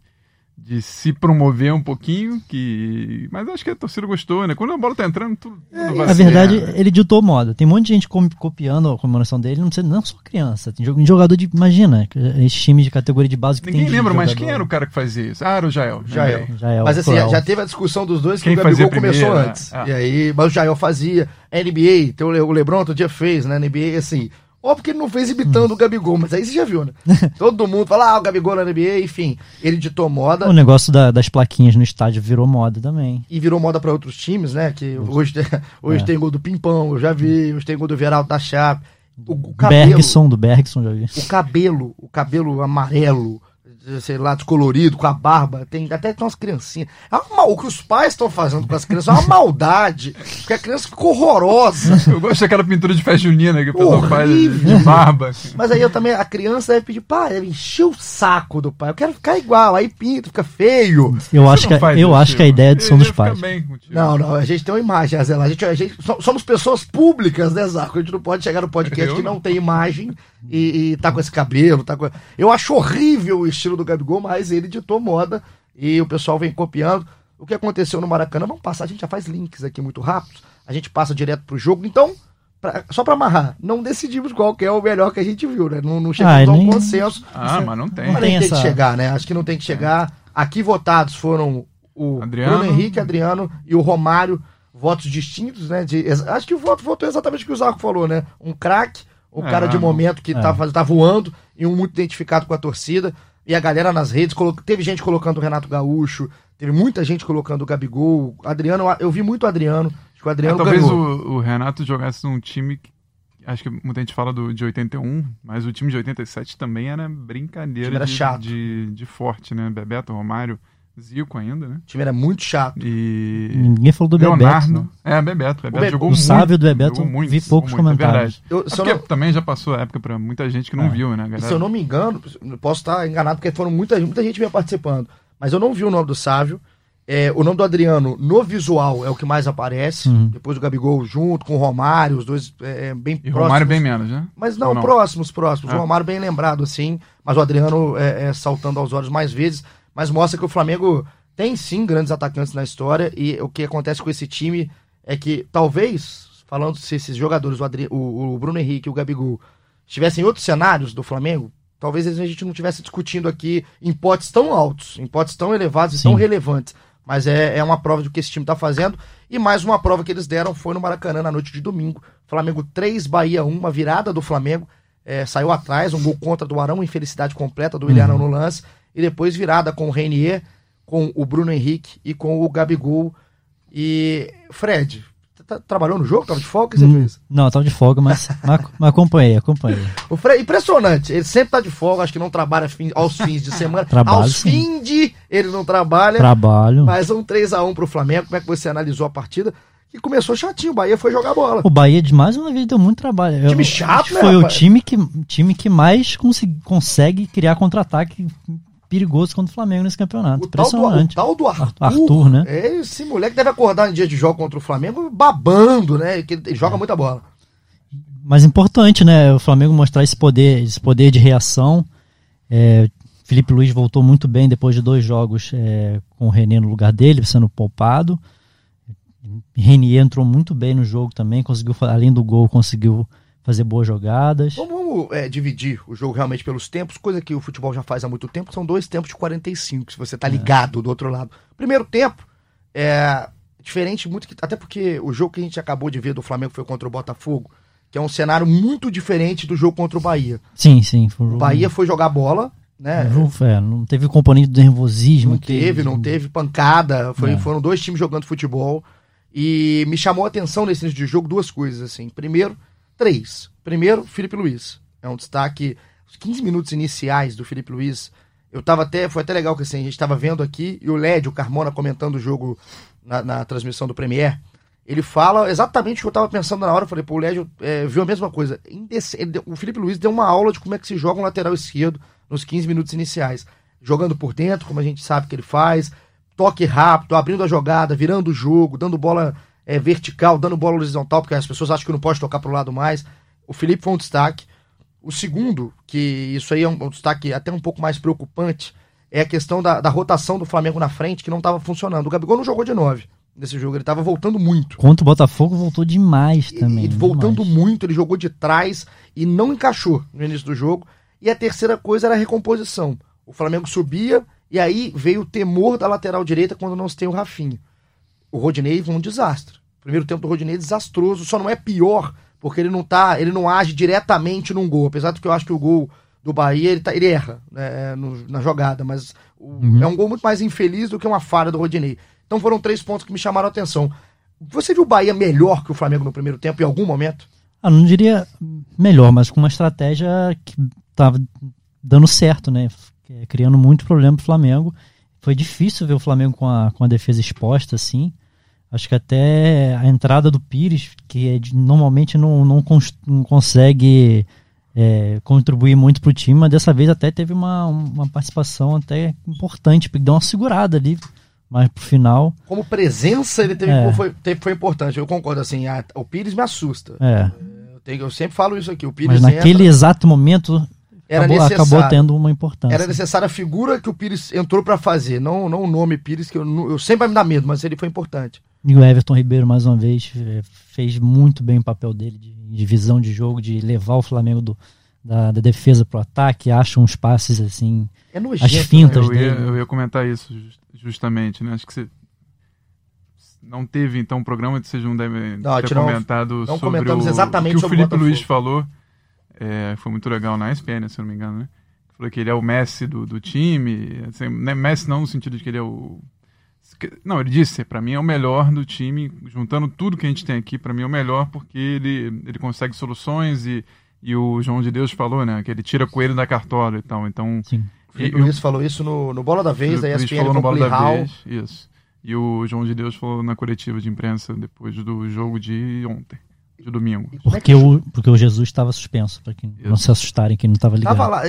de se promover um pouquinho, que mas acho que a torcida gostou, né? Quando a bola tá entrando, tudo, tudo vai Na verdade, né? ele ditou moda. Tem um monte de gente copiando a comemoração dele, não, precisa, não só criança. Tem jogador de. Imagina, esse time de categoria de base que Ninguém tem. lembra jogador. quem era o cara que fazia isso. Ah, era o Jael. Jael. lembrei. Já é o Mas assim, Coral. já teve a discussão dos dois que Quem o Gabigol começou primeiro, antes. né? Ah. E aí, mas o Jael fazia. A NBA, tem o Le- o Lebron outro dia fez, né? Na NBA, assim. Óbvio que ele não fez imitando o Gabigol, mas aí você já viu, né? Todo mundo fala, ah, o Gabigol na NBA, enfim. Ele ditou moda O negócio da- das plaquinhas no estádio virou moda também. e virou moda pra outros times, né? Que hoje, tem- hoje É. tem gol do Pimpão, eu já vi, hoje tem gol do Veraldo da Chape. O, o cabelo, Bergson, do Bergson, já vi. o cabelo, o cabelo amarelo, sei lá, descolorido, com a barba, tem até tem umas criancinhas. É uma o que os pais estão fazendo com as crianças é uma maldade, porque a criança fica horrorosa. Eu gosto daquela pintura de festa junina que o pessoal faz de, Horrível. de barba. assim. Mas aí eu também, a criança deve pedir, pai, deve encher o saco do pai. Eu quero ficar igual, aí pinta, fica feio. Eu Você acho, que, eu isso, acho que a ideia são Ele dos ia ficar pais. Não, não, a gente tem uma imagem, Azela. A gente, a gente so- somos pessoas públicas, né, Zarco? A gente não pode chegar no podcast Eu que não. não tem imagem e, e tá com esse cabelo, tá com... Eu acho horrível o estilo do Gabigol, mas ele ditou moda e o pessoal vem copiando. O que aconteceu no Maracanã, vamos passar, a gente já faz links aqui muito rápidos, a gente passa direto pro jogo. Então, pra- só pra amarrar, não decidimos qual que é o melhor que a gente viu, né? Não, não chegamos Ah, a um nem- consenso. Ah, mas não tem. Não Mas tem tem que essa- chegar, né? Acho que não tem que chegar. Aqui votados foram o Adriano. Bruno Henrique, Adriano e o Romário, votos distintos, né? De, acho que o voto votou exatamente o que o Zarco falou, né? Um craque, um É, cara de não. momento que É. tá, faz- tá voando e um muito identificado com a torcida. E a galera nas redes, teve gente colocando o Renato Gaúcho, teve muita gente colocando o Gabigol. Adriano, eu vi muito o Adriano. Acho que o É, Adriano talvez ganhou. o, o Renato jogasse num time. que- Acho que muita gente fala do, de 81, mas o time de 87 também era brincadeira era de, chato. De, de forte, né? Bebeto, Romário, Zico ainda, né? O time era muito chato. E. Ninguém falou do Bebeto. Leonardo. né? É, Bebeto. Bebeto Be- jogou o muito. Sávio do Bebeto, jogou muito, vi poucos muito, é comentários. Eu, É eu porque não- também já passou a época pra muita gente que não É. viu, né, galera? se eu não me engano, eu posso estar enganado, porque foram muita, muita gente vinha participando. Mas eu não vi o nome do Sávio. É, o nome do Adriano no visual é o que mais aparece. Uhum. Depois o Gabigol junto com o Romário, os dois é, é, bem E próximos. Romário bem menos, né? Mas não, não? próximos, próximos. É. O Romário bem lembrado, assim. Mas o Adriano é, é, saltando aos olhos mais vezes. Mas mostra que o Flamengo tem sim grandes atacantes na história. E o que acontece com esse time é que talvez, falando se esses jogadores, o, Adri, o, o Bruno Henrique e o Gabigol, estivessem em outros cenários do Flamengo, talvez a gente não estivesse discutindo aqui em potes tão altos, em potes tão elevados e Sim. tão relevantes. Mas é, é uma prova do que esse time tá fazendo. E mais uma prova que eles deram foi no Maracanã na noite de domingo. Flamengo 3, Bahia 1, uma virada do Flamengo. É, saiu atrás, um gol contra do Arão, infelicidade completa do Willian no lance. E depois virada com o Reinier, com o Bruno Henrique e com o Gabigol. E, Fred, trabalhou no jogo? Tava de folga? O você Hum, fez? Não, tava de folga, mas, mas, mas acompanhei, acompanhei. O Fred, impressionante. Ele sempre tá de folga, acho que não trabalha fim- aos fins de semana. Trabalho, aos fins de ele não trabalha. Trabalho. Mas um 3x1 pro Flamengo. Como é que você analisou a partida? Que começou chatinho. O Bahia foi jogar bola. O Bahia, de mais uma vez, deu muito trabalho. Time Eu- chato, né, Foi o rapaz? time que, time que mais consegui- consegue criar contra-ataque perigoso contra o Flamengo nesse campeonato. O tal, do, o Impressionante. tal do Arthur. Arthur, né? É, esse moleque deve acordar em dia de jogo contra o Flamengo babando, né? Que ele joga muita bola. Mas importante, né? O Flamengo mostrar esse poder, esse poder de reação. É, Felipe Luiz voltou muito bem depois de dois jogos é, com o René no lugar dele, sendo poupado. Renier entrou muito bem no jogo também, conseguiu, além do gol, conseguiu fazer boas jogadas. Vamos, vamos, é, dividir o jogo realmente pelos tempos, coisa que o futebol já faz há muito tempo. São dois tempos de 45, se você tá ligado do outro lado. Primeiro tempo é diferente, muito que, até porque o jogo que a gente acabou de ver do Flamengo foi contra o Botafogo, que é um cenário muito diferente do jogo contra o Bahia. Sim, sim. Foi O Bahia foi jogar bola, né? é, não teve o componente do nervosismo. Não que- teve, não teve pancada. Foi, É. Foram dois times jogando futebol. E me chamou a atenção nesse início de jogo duas coisas, assim. Primeiro, três. Primeiro, Felipe Luiz. É um destaque. Os 15 minutos iniciais do Felipe Luiz. Eu tava até. Foi até legal que assim, a gente tava vendo aqui, e o Led, o Carmona, comentando o jogo na, na transmissão do Premier. Ele fala exatamente o que eu tava pensando na hora. Eu falei, pô, o Lédio é, viu a mesma coisa. O Felipe Luiz deu uma aula de como é que se joga um lateral esquerdo nos 15 minutos iniciais. Jogando por dentro, como a gente sabe que ele faz, toque rápido, abrindo a jogada, virando o jogo, dando bola é, vertical, dando bola horizontal, porque as pessoas acham que não pode tocar pro lado mais. O Felipe foi um destaque. O segundo, que isso aí é um, um destaque até um pouco mais preocupante, é a questão da, da rotação do Flamengo na frente, que não estava funcionando. O Gabigol não jogou de 9 nesse jogo, ele estava voltando muito. Contra o Botafogo voltou demais também. E, e voltando demais. muito, ele jogou de trás e não encaixou no início do jogo. E a terceira coisa era a recomposição. O Flamengo subia e aí veio o temor da lateral direita quando não se tem o Rafinha. O Rodinei foi um desastre. O primeiro tempo do Rodinei é desastroso, só não é pior porque ele não tá, ele não age diretamente num gol, apesar de que eu acho que o gol do Bahia ele, tá, ele erra né, no- na jogada, mas o- é um gol muito mais infeliz do que uma falha do Rodinei. Então foram três pontos que me chamaram a atenção. Você viu o Bahia melhor que o Flamengo no primeiro tempo em algum momento? Ah, não diria melhor, mas com uma estratégia que tava dando certo, né? É, Criando muito problema pro Flamengo. Foi difícil ver o Flamengo com a, com a defesa exposta, assim. Acho que até a entrada do Pires, que é de- normalmente não, não, cons- não consegue é, contribuir muito pro time, mas dessa vez até teve uma, uma participação até importante, porque deu uma segurada ali, mas pro final. Como presença, ele teve, É. foi, teve- foi importante. Eu concordo, assim, a- o Pires me assusta. É, Eu, tenho- eu sempre falo isso aqui, o Pires mas naquele entra- exato momento era acabou, acabou tendo uma importância. Era necessária a figura que o Pires entrou pra fazer, não, não o nome Pires, que eu, eu sempre vai me dar medo, mas ele foi importante. E o Everton Ribeiro, mais uma vez, eh, fez muito bem o papel dele de, de visão de jogo, de levar o Flamengo do- da, da defesa pro ataque, acha uns passes assim. É nojento. As fintas Eu ia, dele. eu ia comentar isso just- justamente, né? Acho que você não teve então um programa que vocês não devem Não, ter não- comentado não sobre comentamos o, exatamente o que o Felipe Botafogo. Luiz falou. É, foi muito legal na ESPN, se eu não me engano, né? Falou que ele é o Messi do, do time. Assim, né, Messi não no sentido de que ele é o Não, ele disse, pra mim é o melhor do time, juntando tudo que a gente tem aqui, pra mim é o melhor porque ele, ele consegue soluções e, e o João de Deus falou, né, que ele tira coelho da cartola e tal, então... Sim. O Felipe Luiz falou isso no, no Bola da Vez, da ESPN, falou no Bola da. Vez, isso. E o João de Deus falou na coletiva de imprensa depois do jogo de ontem, de domingo. É Porque que o, porque o Jesus estava suspenso, para que não se assustarem que não estava ligado. Tava lá.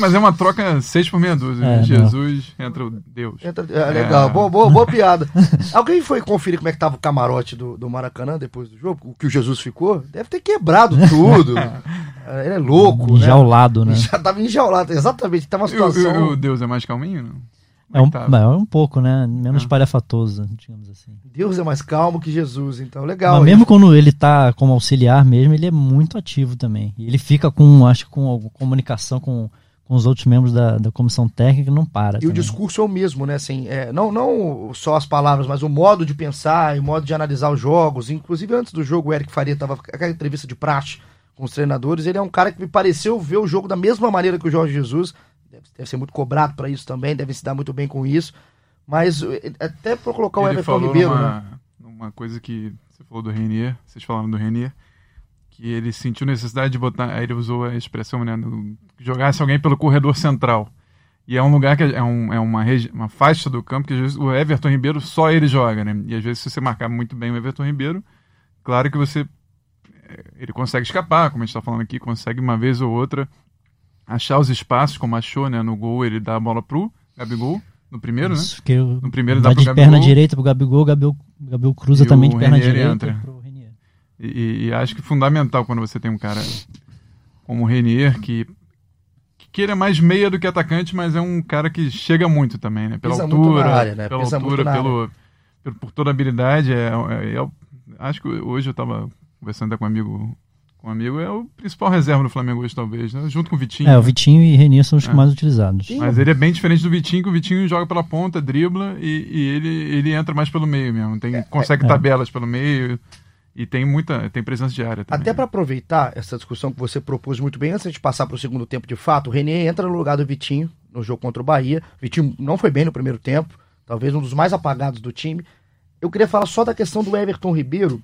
Mas é uma troca seis por meia dúzia. É, né? não. Jesus entra o Deus. Entra- é, legal, É. boa, boa, boa piada. Alguém foi conferir como é que tava o camarote do, do Maracanã depois do jogo? O que o Jesus ficou? Deve ter quebrado tudo. É, Ele é louco, né? Enjaulado, né? Já tava enjaulado, exatamente. Tava uma E o, situação. e o Deus é mais calminho? Não? É um, é um pouco, né? Menos Ah. palhafatoso, digamos assim. Deus é mais calmo que Jesus, então legal. Mas mesmo quando ele tá como auxiliar mesmo, ele é muito ativo também. Ele fica com, acho que com alguma comunicação com, com os outros membros da, da comissão técnica, não para. E o também. discurso é o mesmo, né? Assim, é, não, não só as palavras, mas o modo de pensar e o modo de analisar os jogos. Inclusive, antes do jogo, o Eric Faria estava aquela entrevista de praxe com os treinadores. Ele é um cara que me pareceu ver o jogo da mesma maneira que o Jorge Jesus. Deve, deve ser muito cobrado para isso também, deve se dar muito bem com isso. Mas eh, até para colocar o Ele Everton Ribeiro, numa, né? numa coisa que você falou do Renier, vocês falaram do Renier, que ele sentiu necessidade de botar, aí ele usou a expressão, né, do, jogasse alguém pelo corredor central. E é um lugar que é, um, é uma, uma faixa do campo que às vezes o Everton Ribeiro só ele joga, né? E às vezes se você marcar muito bem o Everton Ribeiro, claro que você eh, ele consegue escapar, como a gente está falando aqui, consegue uma vez ou outra achar os espaços, como achou, né? No gol ele dá a bola pro Gabigol, no primeiro, né? Isso, que eu- No primeiro dá pro de perna direita pro Gabigol, o Gabigol, o Gabigol cruza E também de perna Renier direita entra. pro Renier. E, e- acho que fundamental quando você tem um cara como o Renier, que, que ele é mais meia do que atacante, mas é um cara que chega muito também, né? Pela Pisa muito altura, na área, né? pela Pisa muito altura, na pelo, pelo- por toda a habilidade. É, é- é acho que hoje eu estava conversando até com um amigo, com um amigo, é o principal reserva do Flamengo hoje, talvez, né? Junto com o Vitinho. É, o Vitinho e Renier são os É. mais utilizados. Sim. Mas ele é bem diferente do Vitinho, que o Vitinho joga pela ponta, dribla e, e ele, ele entra mais pelo meio mesmo. Tem, consegue é. tabelas pelo meio e tem muita tem presença de área também. Até para aproveitar essa discussão que você propôs muito bem, antes de passar para o segundo tempo de fato, o Renier entra no lugar do Vitinho no jogo contra o Bahia. O Vitinho não foi bem no primeiro tempo, talvez um dos mais apagados do time. Eu queria falar só da questão do Everton Ribeiro,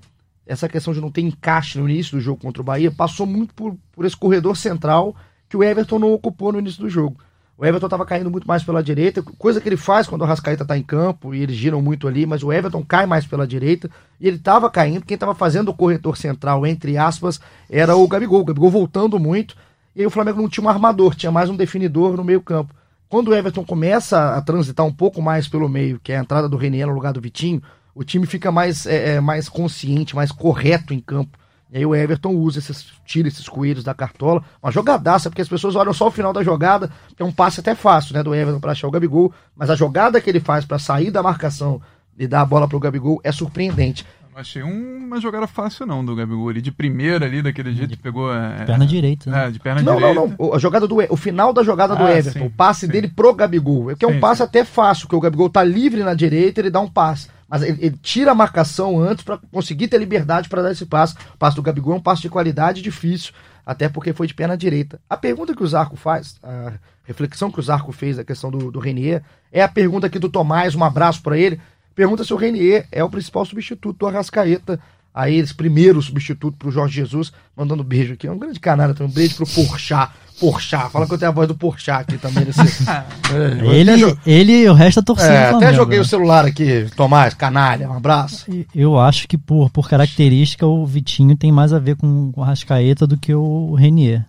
essa questão de não ter encaixe no início do jogo contra o Bahia, passou muito por, por esse corredor central que o Everton não ocupou no início do jogo. O Everton estava caindo muito mais pela direita, coisa que ele faz quando o Rascaeta está em campo e eles giram muito ali, mas o Everton cai mais pela direita e ele estava caindo. Quem estava fazendo o corretor central, entre aspas, era o Gabigol. O Gabigol voltando muito e aí o Flamengo não tinha um armador, tinha mais um definidor no meio-campo. Quando o Everton começa a transitar um pouco mais pelo meio, que é a entrada do Renier no lugar do Vitinho, o time fica mais, é, é, mais consciente, mais correto em campo. E aí o Everton usa esses, tira esses coelhos da cartola. Uma jogadaça, porque as pessoas olham só o final da jogada, que é um passe até fácil, né, do Everton para achar o Gabigol, mas a jogada que ele faz para sair da marcação e dar a bola pro Gabigol é surpreendente. Não achei uma jogada fácil não do Gabigol ali de primeira ali daquele jeito pegou é, Perna direita. né? é, de perna Não, não, direita. não. O- A jogada do, o final da jogada do Ah, Everton, sim, o passe sim. dele pro Gabigol. É que é um Sim, passe sim. até fácil, porque o Gabigol tá livre na direita, ele dá um passe. Mas ele, ele tira a marcação antes para conseguir ter liberdade para dar esse passe. O passe do Gabigol é um passe de qualidade difícil, até porque foi de perna direita. A pergunta que o Zarco faz, a reflexão que o Zarco fez da questão do, do Renier, é a pergunta aqui do Tomás, um abraço para ele. Pergunta se o Renier é o principal substituto do Arrascaeta. Aí, esse primeiro substituto pro Jorge Jesus, mandando beijo aqui. É um grande canalha também. Um beijo pro Porchat. Porchat. Fala que eu tenho a voz do Porchat aqui também. Nesse, É, eu Ele, ele e o resto da torcida. é, até Flamengo, joguei né? o celular aqui. Tomás, canalha. Um abraço. Eu acho que por, por característica o Vitinho tem mais a ver com, com o Rascaeta do que o Renier.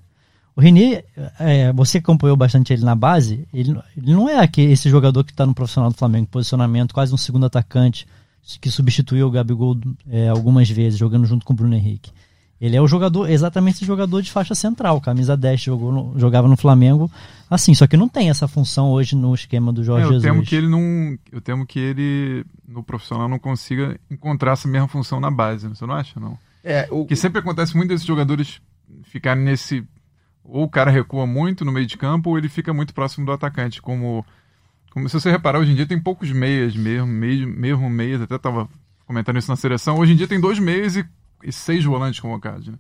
O Renier, é, você acompanhou bastante ele na base, ele, ele não é aquele, esse jogador que está no profissional do Flamengo, posicionamento, quase um segundo atacante, que substituiu o Gabigol é, algumas vezes, jogando junto com o Bruno Henrique. Ele é o jogador, exatamente esse jogador de faixa central, camisa 10, jogou no- jogava no Flamengo assim, só que não tem essa função hoje no esquema do É, Jorge eu Jesus. temo que ele não, eu temo que ele no profissional não consiga encontrar essa mesma função na base, você não acha não? É, o, Que sempre acontece muito desses jogadores ficarem nesse. Ou o cara recua muito no meio de campo, ou ele fica muito próximo do atacante. Como, como se você reparar, hoje em dia tem poucos meias mesmo, meio, mesmo meias, até estava comentando isso na seleção. Hoje em dia tem dois meias e, e seis volantes convocados. Né?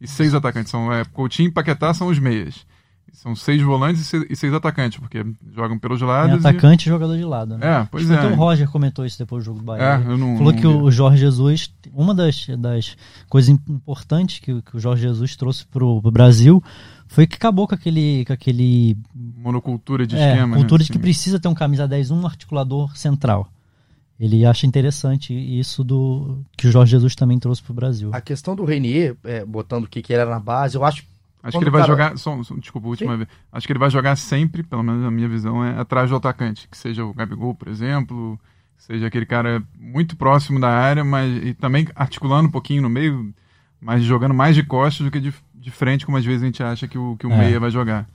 E seis atacantes. São, é, Coutinho e Paquetá são os meias. São seis volantes e seis, e seis atacantes, porque jogam pelos É lados. e- atacante e jogador de lado, né? É, pois Acho é. O Roger comentou isso depois do jogo do Bahia. É, eu não. Falou não que o Jorge Jesus, uma das, das coisas importantes que, que o Jorge Jesus trouxe pro, pro Brasil foi que acabou com aquele, com aquele Monocultura de é, esquema. cultura né? de que Assim. precisa ter um camisa 10, um articulador central. Ele acha interessante isso do que o Jorge Jesus também trouxe pro Brasil. a questão do Renier, é, botando o que, que ele era na base, eu acho Acho que ele o vai cara- jogar. Só, só- desculpa, a última vez. Acho que ele vai jogar sempre, pelo menos na minha visão, é atrás do atacante. Que seja o Gabigol, por exemplo. Seja aquele cara muito próximo da área, mas e também articulando um pouquinho no meio, mas jogando mais de costas do que de, de frente, como às vezes a gente acha que o, que o É. meia vai jogar.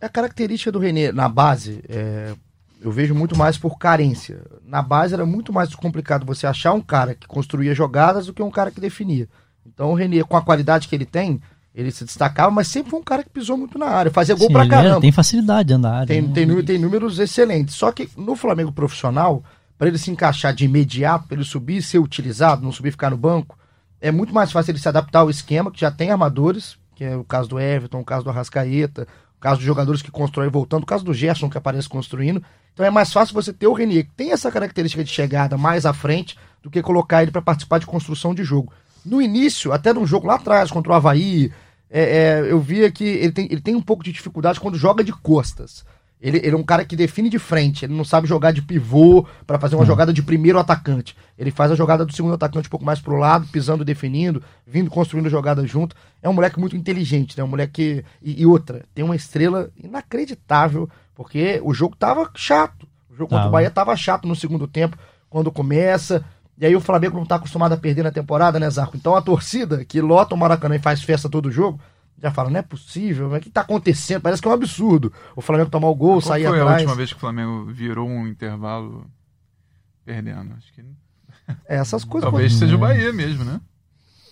É a característica do René na base, é, Eu vejo muito mais por carência. Na base era muito mais complicado você achar um cara que construía jogadas do que um cara que definia. Então o Renier, com a qualidade que ele tem, ele se destacava, mas sempre foi um cara que pisou muito na área, fazia gol Sim, pra ele caramba. é- tem facilidade de andar. Tem, né? tem, tem números excelentes. Só que no Flamengo profissional, para ele se encaixar de imediato, para ele subir e ser utilizado, não subir e ficar no banco, é muito mais fácil ele se adaptar ao esquema, que já tem armadores, que é o caso do Everton, o caso do Arrascaeta, o caso dos jogadores que constroem voltando, o caso do Gerson que aparece construindo. Então é mais fácil você ter o Renier, que tem essa característica de chegada mais à frente, do que colocar ele para participar de construção de jogo. No início, até num jogo lá atrás, contra o Havaí, é, é, eu via que ele tem, ele tem um pouco de dificuldade quando joga de costas. Ele, ele é um cara que define de frente, ele não sabe jogar de pivô para fazer uma jogada de primeiro atacante. Ele faz a jogada do segundo atacante um pouco mais pro lado, pisando, definindo, vindo construindo jogada junto. É um moleque muito inteligente, né? Um moleque que. E, e outra, tem uma estrela inacreditável, porque o jogo tava chato. O jogo contra o. Bahia tava chato no segundo tempo, quando começa. E aí o Flamengo não tá acostumado a perder na temporada, né, Zarco? Então a torcida que lota o Maracanã e faz festa todo jogo, já fala, não é possível, mas o que tá acontecendo? Parece que é um absurdo. O Flamengo tomar o gol, Qual sair foi a atrás. última vez que o Flamengo virou um intervalo perdendo? Acho que É, essas coisas. talvez quando- seja o Bahia mesmo, né?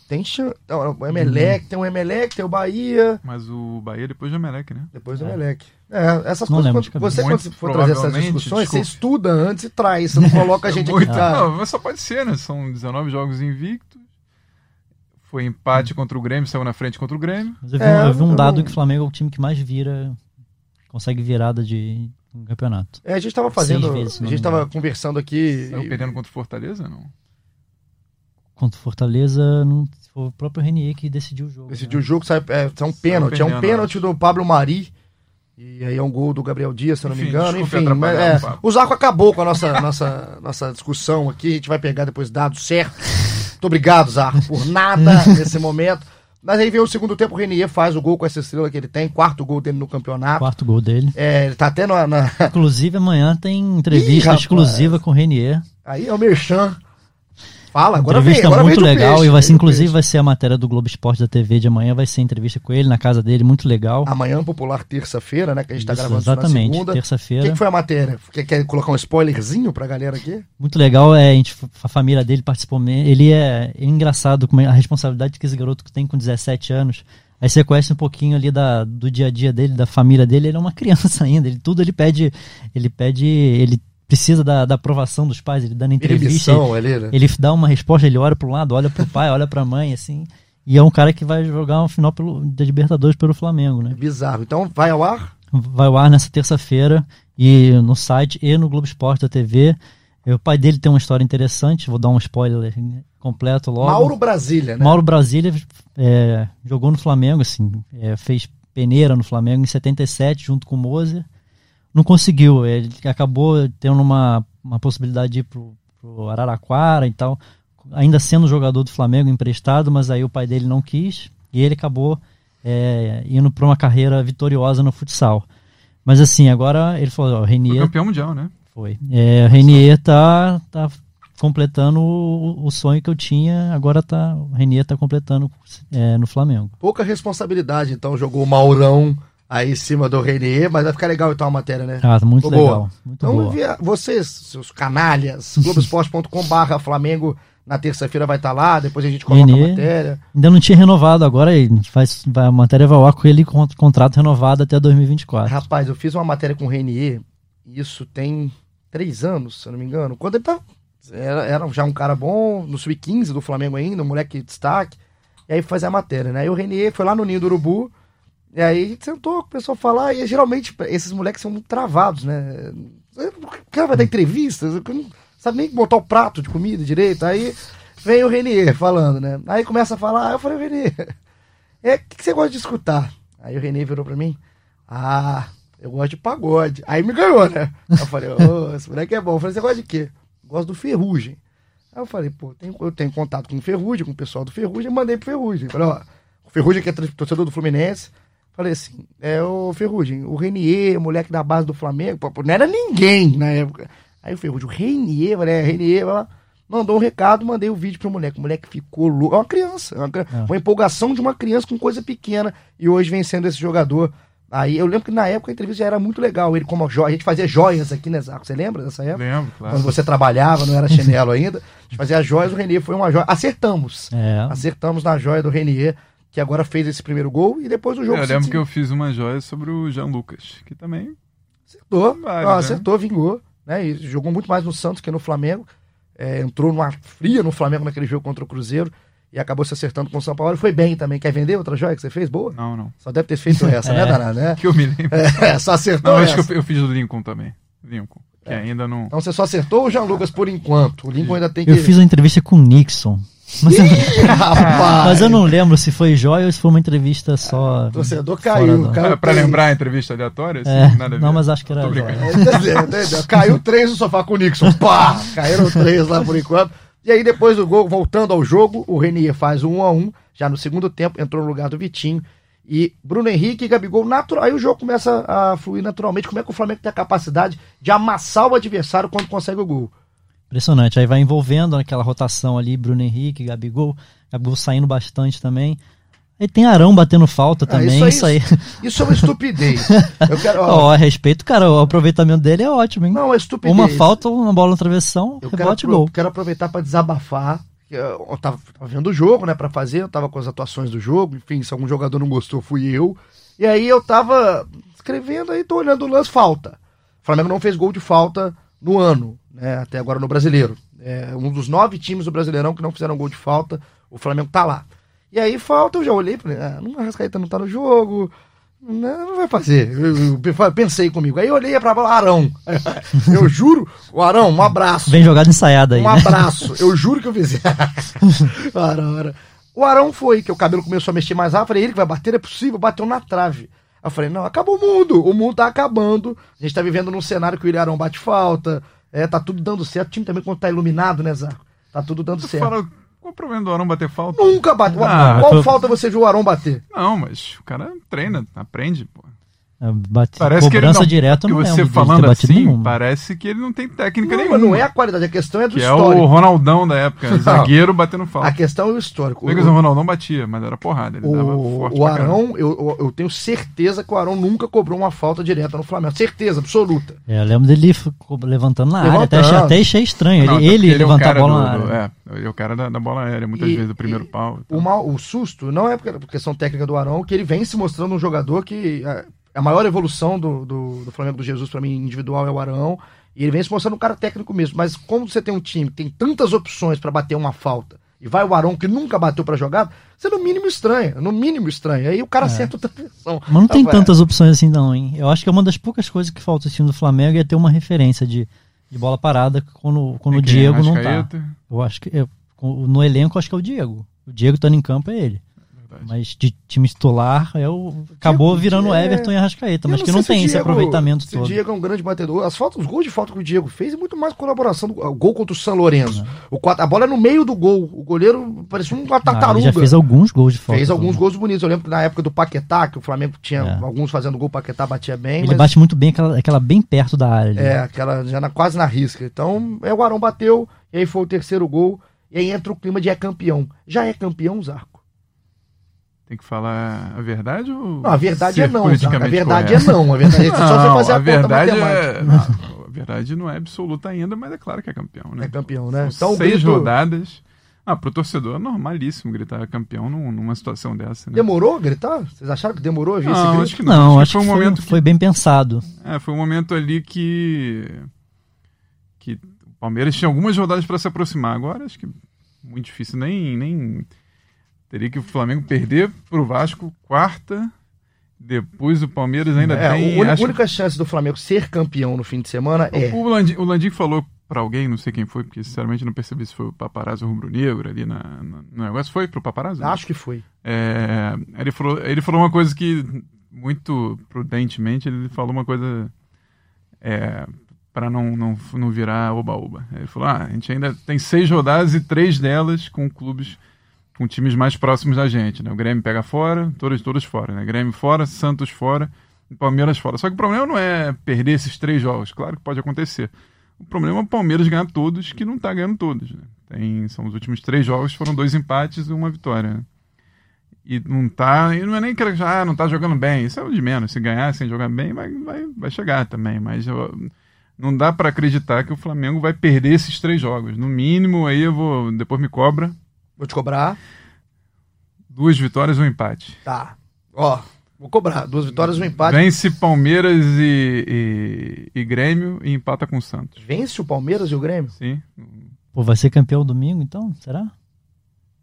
Tem chance. O Emelec, tem o Emelec, tem o Bahia. Mas o Bahia depois do Emelec, né? Depois do Emelec. É, essas Não coisas, quando, você quando Muito for trazer essas discussões, você desculpe. estuda antes e traz. Você não coloca a gente aqui Muito- pra... Não, mas só pode ser, né? São 19 jogos invictos. Foi empate contra o Grêmio, saiu na frente contra o Grêmio. Mas eu vi, É, um, eu vi um eu dado não- que o Flamengo é o time que mais vira, consegue virada de um campeonato. É, a gente tava fazendo. Vezes, a gente me tava engano. conversando aqui. Saiu e- perdendo contra o Fortaleza, não? Contra o Fortaleza, não, foi o próprio Renier que decidiu o jogo. Decidiu o né? jogo, sai, é, é um pênalti. É um pênalti do Pablo Mari. E aí é um gol do Gabriel Dias, se eu não me Enfim, engano. desculpe Enfim, mas, é, o o Zarco acabou com a nossa, nossa, nossa discussão aqui. A gente vai pegar depois dados certos. Muito obrigado, Zarco, por nada nesse momento. Mas aí vem o segundo tempo, o Renier faz o gol com essa estrela que ele tem, quarto gol dele no campeonato. Quarto gol dele. É, ele tá até na. na- Inclusive, amanhã tem Ih, entrevista rapaz. exclusiva com o Renier. Aí é o Merchan. Fala, agora vem, entrevista agora muito vem legal. peixe, e vai ser, vem inclusive, vai ser a matéria do Globo Esporte da TV de amanhã. Vai ser entrevista com ele na casa dele, muito legal. Amanhã, popular terça-feira, né? Que a gente tá Isso, gravando isso na exatamente, segunda. O que, terça-feira. que foi a matéria? Quer, quer colocar um spoilerzinho pra galera aqui? Muito legal, é, a, gente, a família dele participou. Ele é, é engraçado a responsabilidade que esse garoto tem com 17 anos. Aí você conhece um pouquinho ali da, do dia a dia dele, da família dele. Ele é uma criança ainda. Ele tudo ele pede, ele pede, ele precisa da, da aprovação dos pais. Ele dando entrevista, ele, ali, né? ele dá uma resposta, ele olha para um lado, olha para o pai, olha para a mãe, assim. E é um cara que vai jogar um final pelo, da Libertadores pelo Flamengo, né? Bizarro. Então, vai ao ar? vai ao ar nessa terça-feira e no site e no Globo Esporte da TV. O pai dele tem uma história interessante, vou dar um spoiler completo logo. Mauro Brasília, né? Mauro Brasília é, jogou no Flamengo, assim, é, fez peneira no Flamengo em 77 junto com o Moser. Não conseguiu, ele acabou tendo uma, uma possibilidade de ir pro, pro Araraquara e tal, ainda sendo jogador do Flamengo emprestado, mas aí o pai dele não quis e ele acabou é, indo para uma carreira vitoriosa no futsal. Mas assim, agora ele falou, ó, o Foi Renier campeão mundial, né? foi. É, o Renier tá, tá completando o, o sonho que eu tinha, agora tá, o Renier tá completando é, no Flamengo. Pouca responsabilidade, então jogou o Maurão aí em cima do Renier, mas vai ficar legal então a matéria, né? Ah, tá muito Ficou legal. boa. Muito Então, boa. envia- vocês, seus canalhas, globoesporte.com.br Flamengo na terça-feira vai estar lá, depois a gente coloca a matéria. Ainda não tinha renovado, agora faz, a matéria vai ao ar com ele com contrato renovado até 2024. Rapaz, eu fiz uma matéria com o Renier, isso tem três anos, se eu não me engano. Quando ele tá. Era, era já um cara bom, no Sub-15 do Flamengo ainda, um moleque de destaque. E aí fazia a matéria, né? Aí o Renier foi lá no Ninho do Urubu, e aí a gente sentou, começou a falar, e geralmente esses moleques são muito travados, né? O cara vai dar entrevistas, não sabe nem botar o prato de comida direito. Aí vem o Renier falando, né? Aí começa a falar, eu falei, Renier, é, o que, que você gosta de escutar? Aí o Renier virou pra mim, ah, eu gosto de pagode. Aí me ganhou, né? Eu falei, ô, esse moleque é bom. Eu falei, você gosta de quê? Gosto do Ferrugem. Aí eu falei, pô, tem- eu tenho contato com o Ferrugem, com o pessoal do Ferrugem, mandei pro Ferrugem. Falei, ó, o Ferrugem que é torcedor do Fluminense. Falei assim, é o Ferrugem, o Renier, moleque da base do Flamengo, não era ninguém na época. Aí o Ferrugem, o Renier, eu falei, é, Renier, mandou um recado, mandei o vídeo pro moleque. O moleque ficou louco. É uma criança, é uma, É. uma empolgação de uma criança com coisa pequena. E hoje vem sendo esse jogador Aí eu lembro que na época a entrevista já era muito legal. Ele como joia, a gente fazia joias aqui, né, Zaco? Você lembra dessa época? Lembro, claro. Quando você trabalhava, não era chinelo ainda. A gente fazia joias, o Renier foi uma joia. Acertamos. É. Acertamos na joia do Renier, que agora fez esse primeiro gol e depois o jogo Eu se lembro que eu fiz uma joia sobre o Jean Lucas, que também acertou. Vale, Ah, né? acertou, vingou. Né? E jogou muito mais no Santos que no Flamengo. É, entrou numa fria no Flamengo naquele jogo contra o Cruzeiro e acabou se acertando com o São Paulo. Foi bem também. Quer vender outra joia que você fez? Boa? Não, não. Só deve ter feito essa, né, É. Danado? Né? Que eu me lembro. É, só acertou Não, acho essa. que eu, eu fiz o Lincoln também. Lincoln. Que ainda não. Então você só acertou o Jean Lucas por enquanto. O Lincoln ainda tem que. Eu fiz uma entrevista com o Nixon. Mas, eu- mas eu não lembro se foi joia ou se foi uma entrevista só. O torcedor caiu. do- caiu Ah, pra lembrar a entrevista aleatória? assim, É, não, mas acho que era joia. Entendeu? Entendeu? Caiu três no sofá com o Nixon. Pá! Caíram três lá por enquanto. E aí, depois do gol, voltando ao jogo, o Renier faz o 1 a 1 Já no segundo tempo, entrou no lugar do Vitinho. E Bruno Henrique e Gabigol, natural. Aí o jogo começa a fluir naturalmente. Como é que o Flamengo tem a capacidade de amassar o adversário quando consegue o gol? Impressionante. Aí vai envolvendo aquela rotação ali, Bruno Henrique, Gabigol, Gabigol saindo bastante também. Aí tem Arão batendo falta Ah, também, isso isso aí- aí. Isso é uma estupidez. Eu quero. ó, Ó, a respeito, cara, o aproveitamento dele é ótimo, hein? não, é estupidez. Uma falta, uma bola no travessão, Eu quero, rebote apro- gol. quero aproveitar para desabafar. Eu eu tava, tava vendo o jogo, né, para fazer, eu tava com as atuações do jogo, enfim, se algum jogador não gostou, fui eu. E aí eu tava escrevendo aí, tô olhando o lance, falta. O Flamengo não fez gol de falta no ano, né, até agora no Brasileiro. É um dos nove times do Brasileirão que não fizeram gol de falta, o Flamengo tá lá. E aí falta, eu já olhei e falei, ah, não, Arrascaeta não tá no jogo, não, não vai fazer. Eu, eu- pensei comigo. Aí eu olhei pra bola, Arão. Eu juro, o Arão, um abraço. Vem jogada ensaiada aí, Um né? abraço. Eu juro que eu fiz. Arão, Arão. O Arão foi, que o cabelo começou a mexer mais rápido. Falei, ele que vai bater, é possível, bateu na trave. Eu falei, não, acabou o mundo. O mundo tá acabando. A gente tá vivendo num cenário que o Ilharão bate falta. É, tá tudo dando certo. O time também, quando tá iluminado, né, Zarco? Tá tudo dando Tu certo. fala, qual o problema do Arão bater falta? Nunca bateu. Ah, Qual foi- falta você viu o Arão bater? Não, mas o cara treina, aprende, pô. É, Bate, Parece que ele não, direta, eu que você dele falando assim, nenhuma. parece que ele não tem técnica Não, nenhuma. mas não é a qualidade, a questão é do Que é histórico. o Ronaldão da época, zagueiro batendo falta. A questão é o histórico. É que o Ronaldão batia, mas era porrada, ele dava O, forte o. Arão, eu, eu- tenho certeza que o Arão nunca cobrou uma falta direta no Flamengo. Certeza, absoluta. É, eu lembro dele levantando na área, até, Levantando. achei- até achei estranho. Ele, Não, até ele porque é o levantar a cara bola do- na do- área. É, ele é o cara da, da bola aérea, muitas E- vezes, do primeiro pau. O, mal, o susto não é por questão técnica do Arão, que ele vem se mostrando um jogador que é, a maior evolução do, do, do Flamengo do Jesus, para mim, individual, é o Arão. E ele vem se mostrando um cara técnico mesmo. Mas como você tem um time que tem tantas opções para bater uma falta, e vai o Arão que nunca bateu pra jogada, você no mínimo estranha. No mínimo estranha. Aí o cara acerta outra versão. Mas não tem tantas opções assim, não, hein? Eu acho que é uma das poucas coisas que falta esse time do Flamengo é ter uma referência de, de bola parada quando, quando o Tem quem? Diego não tá. Eu acho que eu- com- no elenco acho que é o Diego. O Diego estando em campo é ele. Verdade. Mas de time titular é o acabou Diego, virando é- Everton e Arrascaeta, mas que não se o tem esse Diego- aproveitamento se O todo. Diego é um grande batedor. As faltas, os gols de falta que o Diego fez é muito mais colaboração. Do, o gol contra o São Lourenço. O, quatro- a bola é no meio do gol. O goleiro parecia uma Ah, tartaruga. ele já fez alguns gols de falta. Fez alguns gols bonitos. Eu lembro que na época do Paquetá, que o Flamengo tinha É. alguns fazendo gol, o Paquetá batia bem. Ele mas bate muito bem aquela, aquela bem perto da área. É, aquela já na- quase na risca. Então, é, o Arão bateu, e aí foi o terceiro gol. E aí entra o clima de é campeão. Já é campeão, Zarco? Tem que falar a verdade ou. Não, a verdade ser é não, Zarco. A verdade correto? é não. A verdade é só você Não, fazer a, a conta verdade matemática. é. não, a verdade não é absoluta ainda, mas é claro que é campeão, né? É campeão, né? São Então, seis grito- rodadas. Ah, pro torcedor é normalíssimo gritar campeão num- numa situação dessa, né? Demorou a gritar? Vocês acharam que demorou a vir esse Não, grito? acho que não. Não, acho acho que foi um momento que foi bem pensado. É, foi um momento ali que. que o Palmeiras tinha algumas rodadas para se aproximar. Agora acho que muito difícil. Nem. nem teria que o Flamengo perder pro Vasco quarta. Depois o Palmeiras ainda É, tem. a uni- acho- única chance do Flamengo ser campeão no fim de semana é. O, Landim, o Landim falou pra alguém, não sei quem foi, porque sinceramente não percebi se foi o paparazzo rubro-negro ali na, na- no negócio. Foi pro paparazzo? né? Acho que foi. É, ele, falou, ele falou uma coisa que, muito prudentemente, ele falou uma coisa é, para não, não, não virar oba-oba. Ele falou: ah, a gente ainda tem seis rodadas e três delas com clubes, com times mais próximos da gente. Né? O Grêmio pega fora, todos, todos fora. Né? Grêmio fora, Santos fora e Palmeiras fora. Só que o problema não é perder esses três jogos, claro que pode acontecer. O problema é o Palmeiras ganhar todos, que não está ganhando todos. Né? Tem, são os últimos três jogos, foram dois empates e uma vitória. né? e não tá. E não é nem que ah, não tá jogando bem. Isso é o de menos. Se ganhar sem jogar bem, vai, vai, vai chegar também. Mas eu, não dá para acreditar que o Flamengo vai perder esses três jogos. No mínimo, aí eu vou. Depois me cobra. Vou te cobrar. Duas vitórias e um empate. Tá. Ó, vou cobrar. Duas vitórias e um empate. Vence Palmeiras e, e, e Grêmio e empata com o Santos. Vence o Palmeiras e o Grêmio? Sim. Pô, vai ser campeão domingo, então? Será?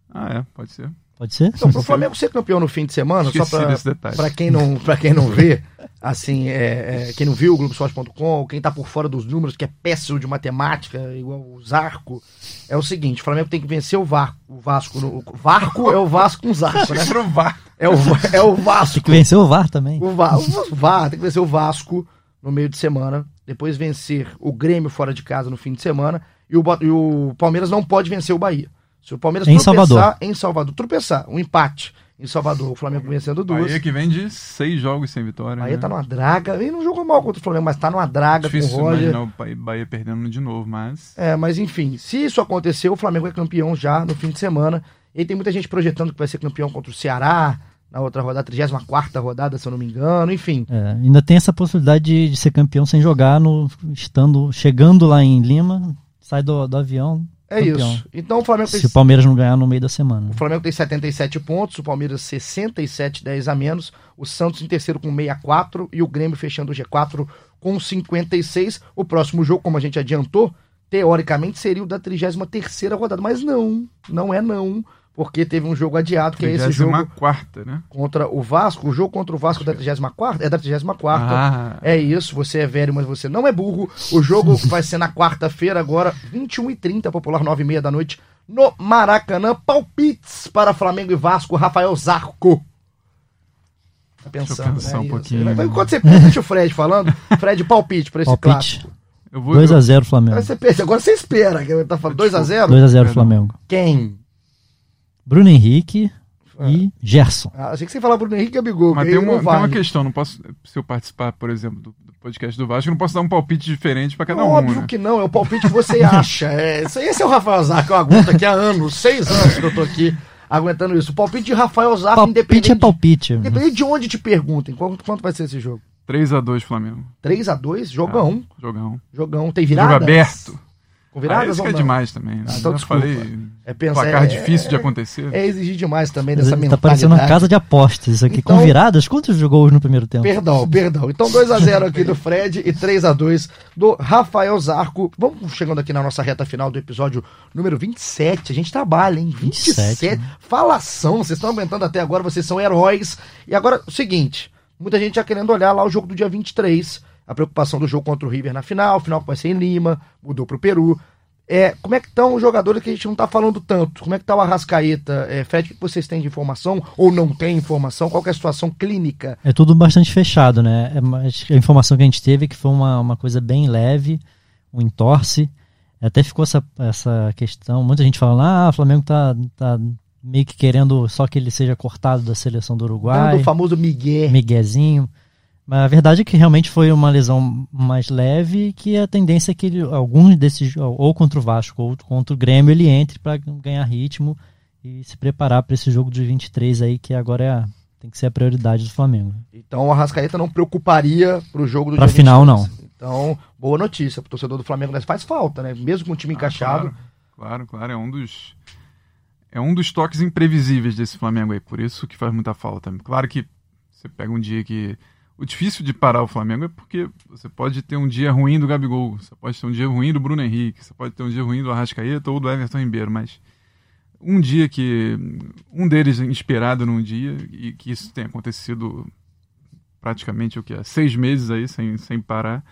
Ah, é, pode ser. Pode ser? Então, pro Flamengo ser campeão no fim de semana, Esqueci só para quem não para quem não vê, assim, é, é, quem não viu o Globoesporte.com, quem tá por fora dos números, que é péssimo de matemática, igual o Zarco, é o seguinte, o Flamengo tem que vencer o, Var, o Vasco. No, o Varco é o Vasco com Zarco, né? É o, é o Vasco. Tem que vencer o VAR também. O, Va o VAR tem que vencer o Vasco no meio de semana, depois vencer o Grêmio fora de casa no fim de semana, e o, e o Palmeiras não pode vencer o Bahia. Se o Palmeiras Em tropeçar Salvador. em Salvador, tropeçar, um empate em Salvador, o Flamengo vencendo duas. Bahia que vem de seis jogos sem vitória. Bahia né? tá numa draga. Ele não jogou mal contra o Flamengo, mas tá numa draga Difícil com o Roger. imaginar o Bahia- Bahia perdendo de novo, mas. É, mas enfim, se isso acontecer, o Flamengo é campeão já no fim de semana. E tem muita gente projetando que vai ser campeão contra o Ceará na outra rodada, 34 rodada, se eu não me engano, enfim. É, ainda tem essa possibilidade de, de ser campeão sem jogar, no, estando, chegando lá em Lima, sai do, do avião. É campeão. isso. Então o Flamengo tem Se o Palmeiras não ganhar no meio da semana. O Flamengo tem 77 pontos, o Palmeiras 67, 10 a menos, o Santos em terceiro com 64 e o Grêmio fechando o G4 com 56. O próximo jogo, como a gente adiantou, teoricamente seria o da 33ª rodada, mas não, não é não, porque teve um jogo adiado, que é esse jogo quarta, né? contra o Vasco, o jogo contra o Vasco da 34ª, é da 34ª. Ah, É isso, você é velho, mas você não é burro. O jogo vai ser na quarta-feira, agora, 21h30, popular 9h30 da noite, no Maracanã. Palpites para Flamengo e Vasco, Rafael Zarco. Tá Deixa eu pensando, pensar né? um Isso. pouquinho. Vai- vai- Enquanto você pensa, deixa o Fred falando. Fred, palpite para esse Palpite. clássico. eu vou. 2x0 Agora Flamengo. você, pensa, agora você espera, tá falando 2x0? 2x0 Perdão. Flamengo. Quem? Bruno Henrique e Gerson. Ah, achei que você ia falar Bruno Henrique e Gabigol. Mas que tem uma, não tem uma vale. questão, não posso. Se eu participar, por exemplo, do, do podcast do Vasco, eu não posso dar um palpite diferente pra cada um. Óbvio né? que não, é o palpite que você acha. É, esse esse é o Rafael Zarco que eu aguento aqui há anos, seis anos que eu tô aqui aguentando isso. O palpite de Rafael Zarco, Palpite independente, é palpite. independente de onde te perguntem. Quanto, quanto vai ser esse jogo? 3x2 Flamengo. 3x2, jogão. Jogão. Jogão. Tem virada? Jogo aberto. Com Ah, viradas isso ou que é não? demais também. Né? Ah, então desculpa. falei. É pensar, Placar é, difícil de acontecer. É exigir demais também dessa Tá mentalidade. parecendo uma casa de apostas isso aqui. Então- Com viradas, quantos gols no primeiro tempo? Perdão, perdão. Então 2x0 aqui do Fred e 3x2 do Rafael Zarco. Vamos chegando aqui na nossa reta final do episódio número 27. A gente trabalha, hein? 27. 27, né? Falação. Vocês estão aguentando até agora, vocês são heróis. E agora, o seguinte: muita gente já querendo olhar lá o jogo do dia 23. A preocupação do jogo contra o River na final, final que vai ser em Lima, mudou pro Peru. É, como é que estão os jogadores que a gente não tá falando tanto? Como é que tá o Arrascaeta? É, Fred, o que vocês têm de informação? Ou não tem informação? Qual é a situação clínica É tudo bastante fechado, né? É, a informação que a gente teve é que foi uma, uma coisa bem leve, um entorce. Até ficou essa, essa questão, muita gente falando, ah, o Flamengo tá, tá meio que querendo só que ele seja cortado da seleção do Uruguai. Dando o famoso Miguel. Miguezinho. Mas a verdade é que realmente foi uma lesão mais leve que a tendência é que ele, alguns desses, ou contra o Vasco ou contra o Grêmio, ele entre para ganhar ritmo e se preparar para esse jogo de 23 aí, que agora é a- tem que ser a prioridade do Flamengo. Então o Arrascaeta não preocuparia pro jogo do Pra dia final, 23. Então, boa notícia pro torcedor do Flamengo. Mas faz falta, né? Mesmo com o time Ah, encaixado. Claro, claro, claro, É um dos. É um dos toques imprevisíveis desse Flamengo aí. Por isso que faz muita falta. Claro que você pega um dia que. O difícil de parar o Flamengo é porque você pode ter um dia ruim do Gabigol, você pode ter um dia ruim do Bruno Henrique, você pode ter um dia ruim do Arrascaeta ou do Everton Ribeiro, mas um dia que. Um deles inspirado num dia, e que isso tem acontecido praticamente o que? Há seis meses aí, sem, sem parar,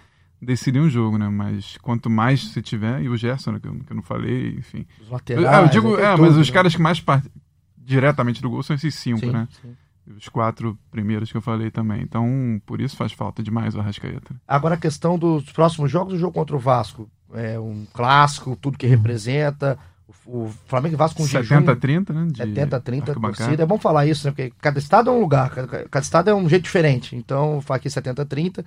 decidir um jogo, né? Mas quanto mais você tiver, e o Gerson, né, que, eu, que eu não falei, enfim. Os Eu, laterais. ah, eu digo, tem é, tudo, mas os né? caras que mais partem diretamente do gol são esses cinco, Sim, né? sim. Os quatro primeiros que eu falei também. Então, por isso faz falta demais o Arrascaeta. Agora a questão dos próximos jogos, o jogo contra o Vasco. É um clássico, tudo que representa. O, Flamengo e Vasco com jejum. 70-30, né? De 70, 30 arquibancada. torcida. É bom falar isso, né? Porque cada estado é um lugar, cada, cada estado é um jeito diferente. Então, falar aqui 70, 30.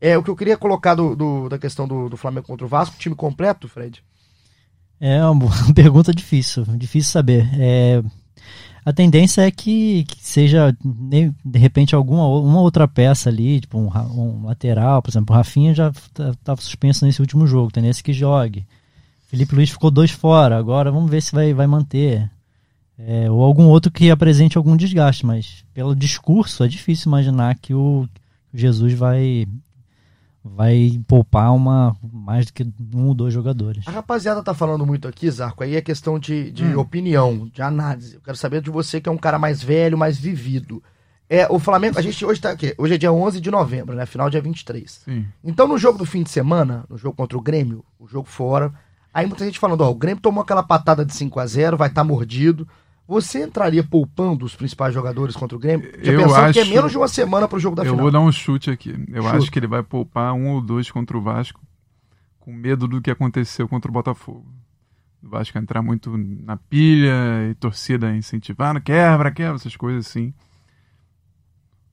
É, o que eu queria colocar do, do- da questão do, do Flamengo contra o Vasco, time completo, Fred? É uma pergunta difícil, difícil saber. É, A tendência é que, que seja, de, de repente, alguma uma outra peça ali, tipo um, um lateral, por exemplo, o Rafinha já estava suspenso nesse último jogo, tendência que jogue. Felipe Luiz ficou dois fora, agora vamos ver se vai, vai manter. É, ou algum outro que apresente algum desgaste, mas pelo discurso é difícil imaginar que o Jesus vai vai poupar uma mais do que um ou dois jogadores. A rapaziada tá falando muito aqui, Zarco, aí é questão de, de Hum. opinião, de análise. Eu quero saber de você, que é um cara mais velho, mais vivido. É, o Flamengo, a gente hoje tá aqui, hoje é dia 11 de novembro, né? Final dia 23. Sim. Então, no jogo do fim de semana, no jogo contra o Grêmio, o jogo fora, aí muita gente falando, ó, o Grêmio tomou aquela patada de 5 a 0 vai estar mordido. Você entraria poupando os principais jogadores contra o Grêmio? Já Eu pensando que é acho- menos de uma semana pro jogo da eu final. vou dar um chute aqui. Eu Chuta. acho que ele vai poupar um ou dois contra o Vasco, com medo do que aconteceu contra o Botafogo. O Vasco entrar muito na pilha e torcida incentivando, quebra, quebra, essas coisas assim.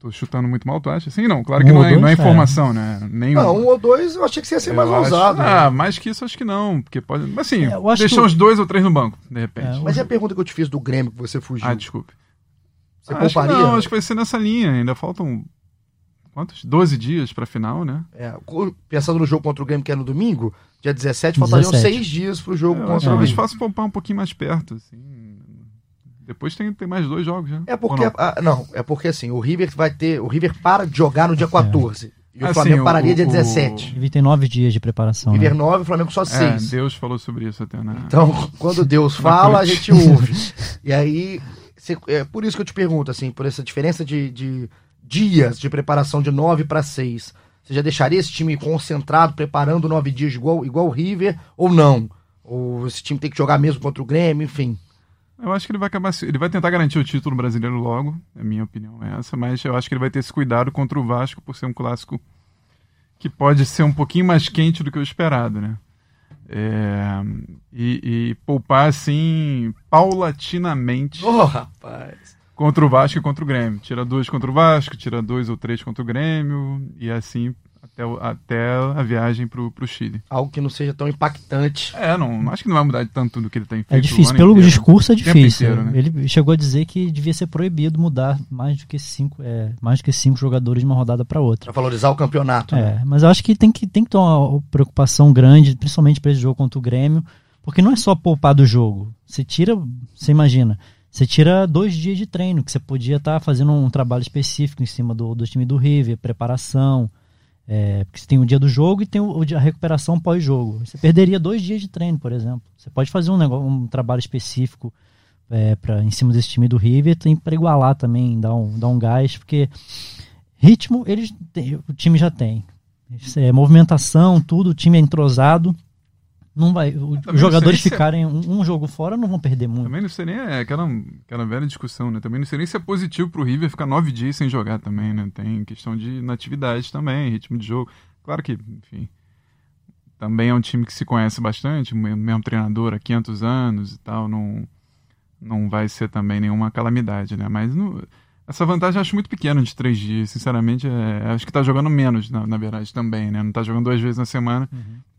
Tô chutando muito mal, tu acha? Sim, não. Claro que Um não é, não é dois, é. informação, né? Nenhum. Não, um ou dois eu achei que você ia ser mais acho- ousado. Ah, né? mais que isso acho que não, porque pode. Mas assim, É, deixar que o- uns dois ou três no banco, de repente. É, Mas e a pergunta que eu te fiz do Grêmio que você fugiu? Ah, desculpe. Você Ah, acho que pouparia? não, acho que vai ser nessa linha. Ainda faltam quantos? 12 dias pra final, né? É, pensando no jogo contra o Grêmio, que é no domingo, dia 17, faltariam 17. seis dias pro jogo Eu contra o talvez Grêmio. fácil poupar um pouquinho mais perto, assim. Depois tem, tem mais dois jogos, né? É porque, não? ah, não, é porque assim, o River vai ter, o River para de jogar no dia 14. E o Assim, Flamengo o- pararia dia o- 17. Ele tem nove dias de O preparação. River Né? 9, o Flamengo só É, 6. Deus falou sobre isso até, né? Então, quando Deus fala, a gente ouve. E aí, cê- é por isso que eu te pergunto, assim, por essa diferença de, de dias de preparação de 9 para 6. Você já deixaria esse time concentrado, preparando nove dias igual, igual o River, ou não? Ou esse time tem que jogar mesmo contra o Grêmio, enfim. Eu acho que ele vai acabar. Ele vai tentar garantir o título brasileiro logo, é a minha opinião é essa, mas eu acho que ele vai ter esse cuidado contra o Vasco por ser um clássico que pode ser um pouquinho mais quente do que o esperado, né? É, e, e poupar assim paulatinamente Ô, rapaz. contra o Vasco e contra o Grêmio. Tira dois contra o Vasco, tira dois ou três contra o Grêmio, e assim até, até a viagem pro, pro Chile. Algo que não seja tão impactante. É, não, acho que não vai mudar tanto do que ele tem feito. É difícil, pelo inteiro. discurso é difícil. inteiro, né? Ele chegou a dizer que devia ser proibido mudar mais do que cinco, é, mais do que cinco jogadores de uma rodada para outra. Pra valorizar o campeonato. né? É, mas eu acho que tem que, tem que ter uma preocupação grande, principalmente para esse jogo contra o Grêmio, porque não é só poupar do jogo. Você tira, você imagina, você tira dois dias de treino, que você podia estar fazendo um trabalho específico em cima do, do time do River, preparação, é, porque você tem o dia do jogo e tem o, a recuperação pós-jogo. Você perderia dois dias de treino, por exemplo. Você pode fazer um, negócio, um trabalho específico é, pra, em cima desse time do River, para igualar também, dar um, dar um gás, porque ritmo eles o time já tem. É, movimentação, tudo, o time é entrosado. Não vai, o- os jogadores não é- ficarem um, um jogo fora não vão perder muito. Também não sei nem, é aquela, aquela velha discussão, né? Também não sei nem se é positivo pro River ficar nove dias sem jogar também, né? Tem questão de natividade também, ritmo de jogo. Claro que, enfim, também é um time que se conhece bastante, mesmo treinador há 500 anos e tal, não, não vai ser também nenhuma calamidade, né? Mas no- essa vantagem eu acho muito pequena de três dias, sinceramente, é, acho que tá jogando menos, na, na verdade, também, né? Não tá jogando duas vezes na semana,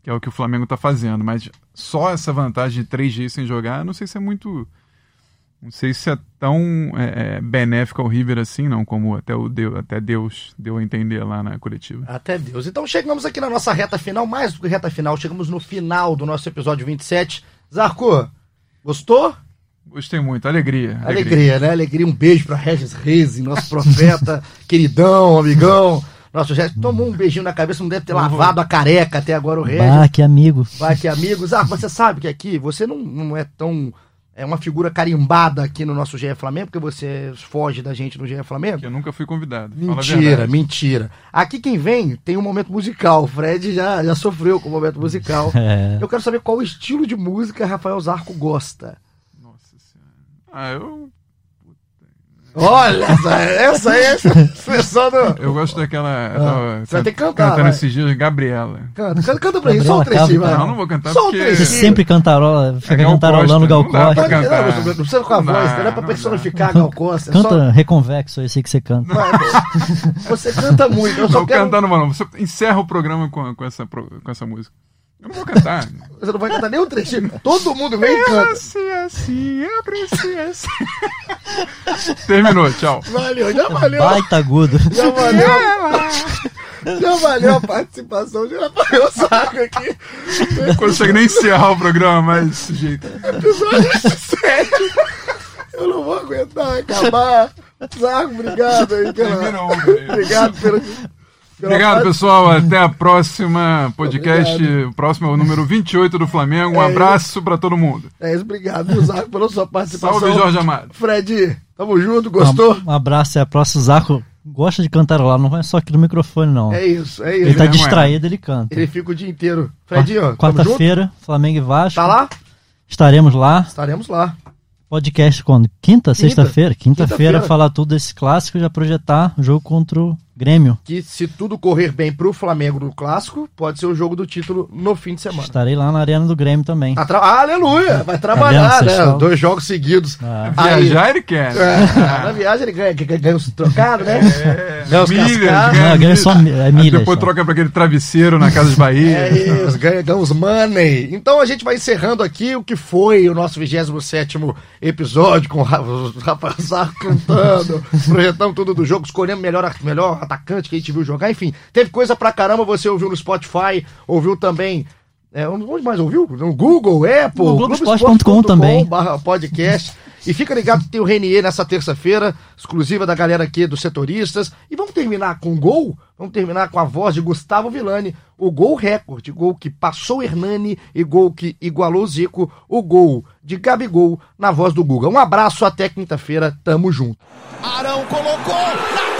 que é o que o Flamengo tá fazendo, mas só essa vantagem de três dias sem jogar, não sei se é muito... Não sei se é tão é, é, benéfico ao River assim, não, como até, o Deus, até Deus deu a entender lá na coletiva. Até Deus. Então chegamos aqui na nossa reta final, mais do que reta final, chegamos no final do nosso episódio 27. Zarco, gostou? Gostei muito, alegria. Alegria, né? Alegria. Um beijo pra Regis Reis, nosso profeta, queridão, amigão. Nosso Regis tomou um beijinho na cabeça, não deve ter lavado a careca até agora o Regis. Bah, que amigo. Vai que amigos. Ah, você sabe que aqui você não, não é tão. É uma figura carimbada aqui no nosso GE Flamengo, porque você foge da gente no GE Flamengo. Que eu nunca fui convidado. Fala a Mentira, mentira. Aqui quem vem tem um momento musical. O Fred já, já sofreu com o momento musical. É, Eu quero saber qual estilo de música Rafael Zarco gosta. Ah, eu, Olha, essa, essa aí é a expressão do. eu gosto daquela. tava você vai ter que cantar, Cantando vai. esses dias, Gabriela. Canta, canta, canta pra gente, só um Gabriela trechinho. Não, não vou cantar Só um porque- trechinho. Você sempre cantarola, fica É Gal cantarolando Costa, Gal não Costa. Cantar. não, não precisa com a Não voz, não é pra não personificar Gal Costa. é Canta só- reconvexo, eu sei que você canta. Você canta muito, eu só Não quero. cantar não, vou não. Você encerra o programa com, com, essa, com essa música. Eu não vou cantar. Você não vai cantar nem um trechinho. Todo mundo vem e canta. Nasci assim, eu cresci assim. Terminou, tchau. Valeu, já valeu. Baita agudo. Já valeu. Já valeu a participação. Já valeu o saco aqui. Não consigo nem encerrar o programa, mas desse jeito. Episódio 7. Eu não vou aguentar acabar. Saco, obrigado aí pela. Uber aí. Obrigado pela. Obrigado, pessoal. Até a próxima podcast. Obrigado. O próximo é o número 28 do Flamengo. Um É abraço pra todo mundo. É isso, obrigado, Zaco, pela sua participação. Salve, Jorge Amado. Fred, tamo junto, gostou? Um, um abraço, é a próxima. Zaco gosta de cantar lá, não é só aqui no microfone, não. É isso, é ele isso. tá mesmo, é. distraído, ele canta. Ele fica o dia inteiro. Fredinho? Quarta-feira, Flamengo e Vasco. Tá lá? Estaremos lá. Estaremos lá. Podcast quando? Quinta, sexta-feira? Quinta-feira. Quinta-feira, falar tudo desse clássico e já projetar o jogo contra o Grêmio. Que se tudo correr bem pro Flamengo no clássico, pode ser o jogo do título no fim de semana. Estarei lá na Arena do Grêmio também. Ah, tra- ah, aleluia! Vai trabalhar, né? Dois jogos seguidos. Ah. Aí- Viajar ele quer. É, na viagem ele ganha, ganha, ganha os trocados, né? ganha os milhas, cascados. Não, ganha só é Aí milhas Depois só. troca pra aquele travesseiro na Casa de Bahia. É isso, ganha, ganha os money. Então a gente vai encerrando aqui o que foi o nosso 27 episódio, com o Ra- o Rafael Sarro cantando, projetando tudo do jogo, escolhendo o melhor, melhor atacante que a gente viu jogar. Enfim, teve coisa pra caramba. Você ouviu no Spotify, ouviu também. É, onde mais ouviu? No Google, Apple, No Globoesporte.com também. barra podcast. E fica ligado que tem o Renier nessa terça-feira, exclusiva da galera aqui dos setoristas. E vamos terminar com um gol? Vamos terminar com a voz de Gustavo Villani, o gol recorde, gol que passou Hernani e gol que igualou o Zico, o gol de Gabigol na voz do Guga. Um abraço, até quinta-feira, tamo junto. Arão colocou na.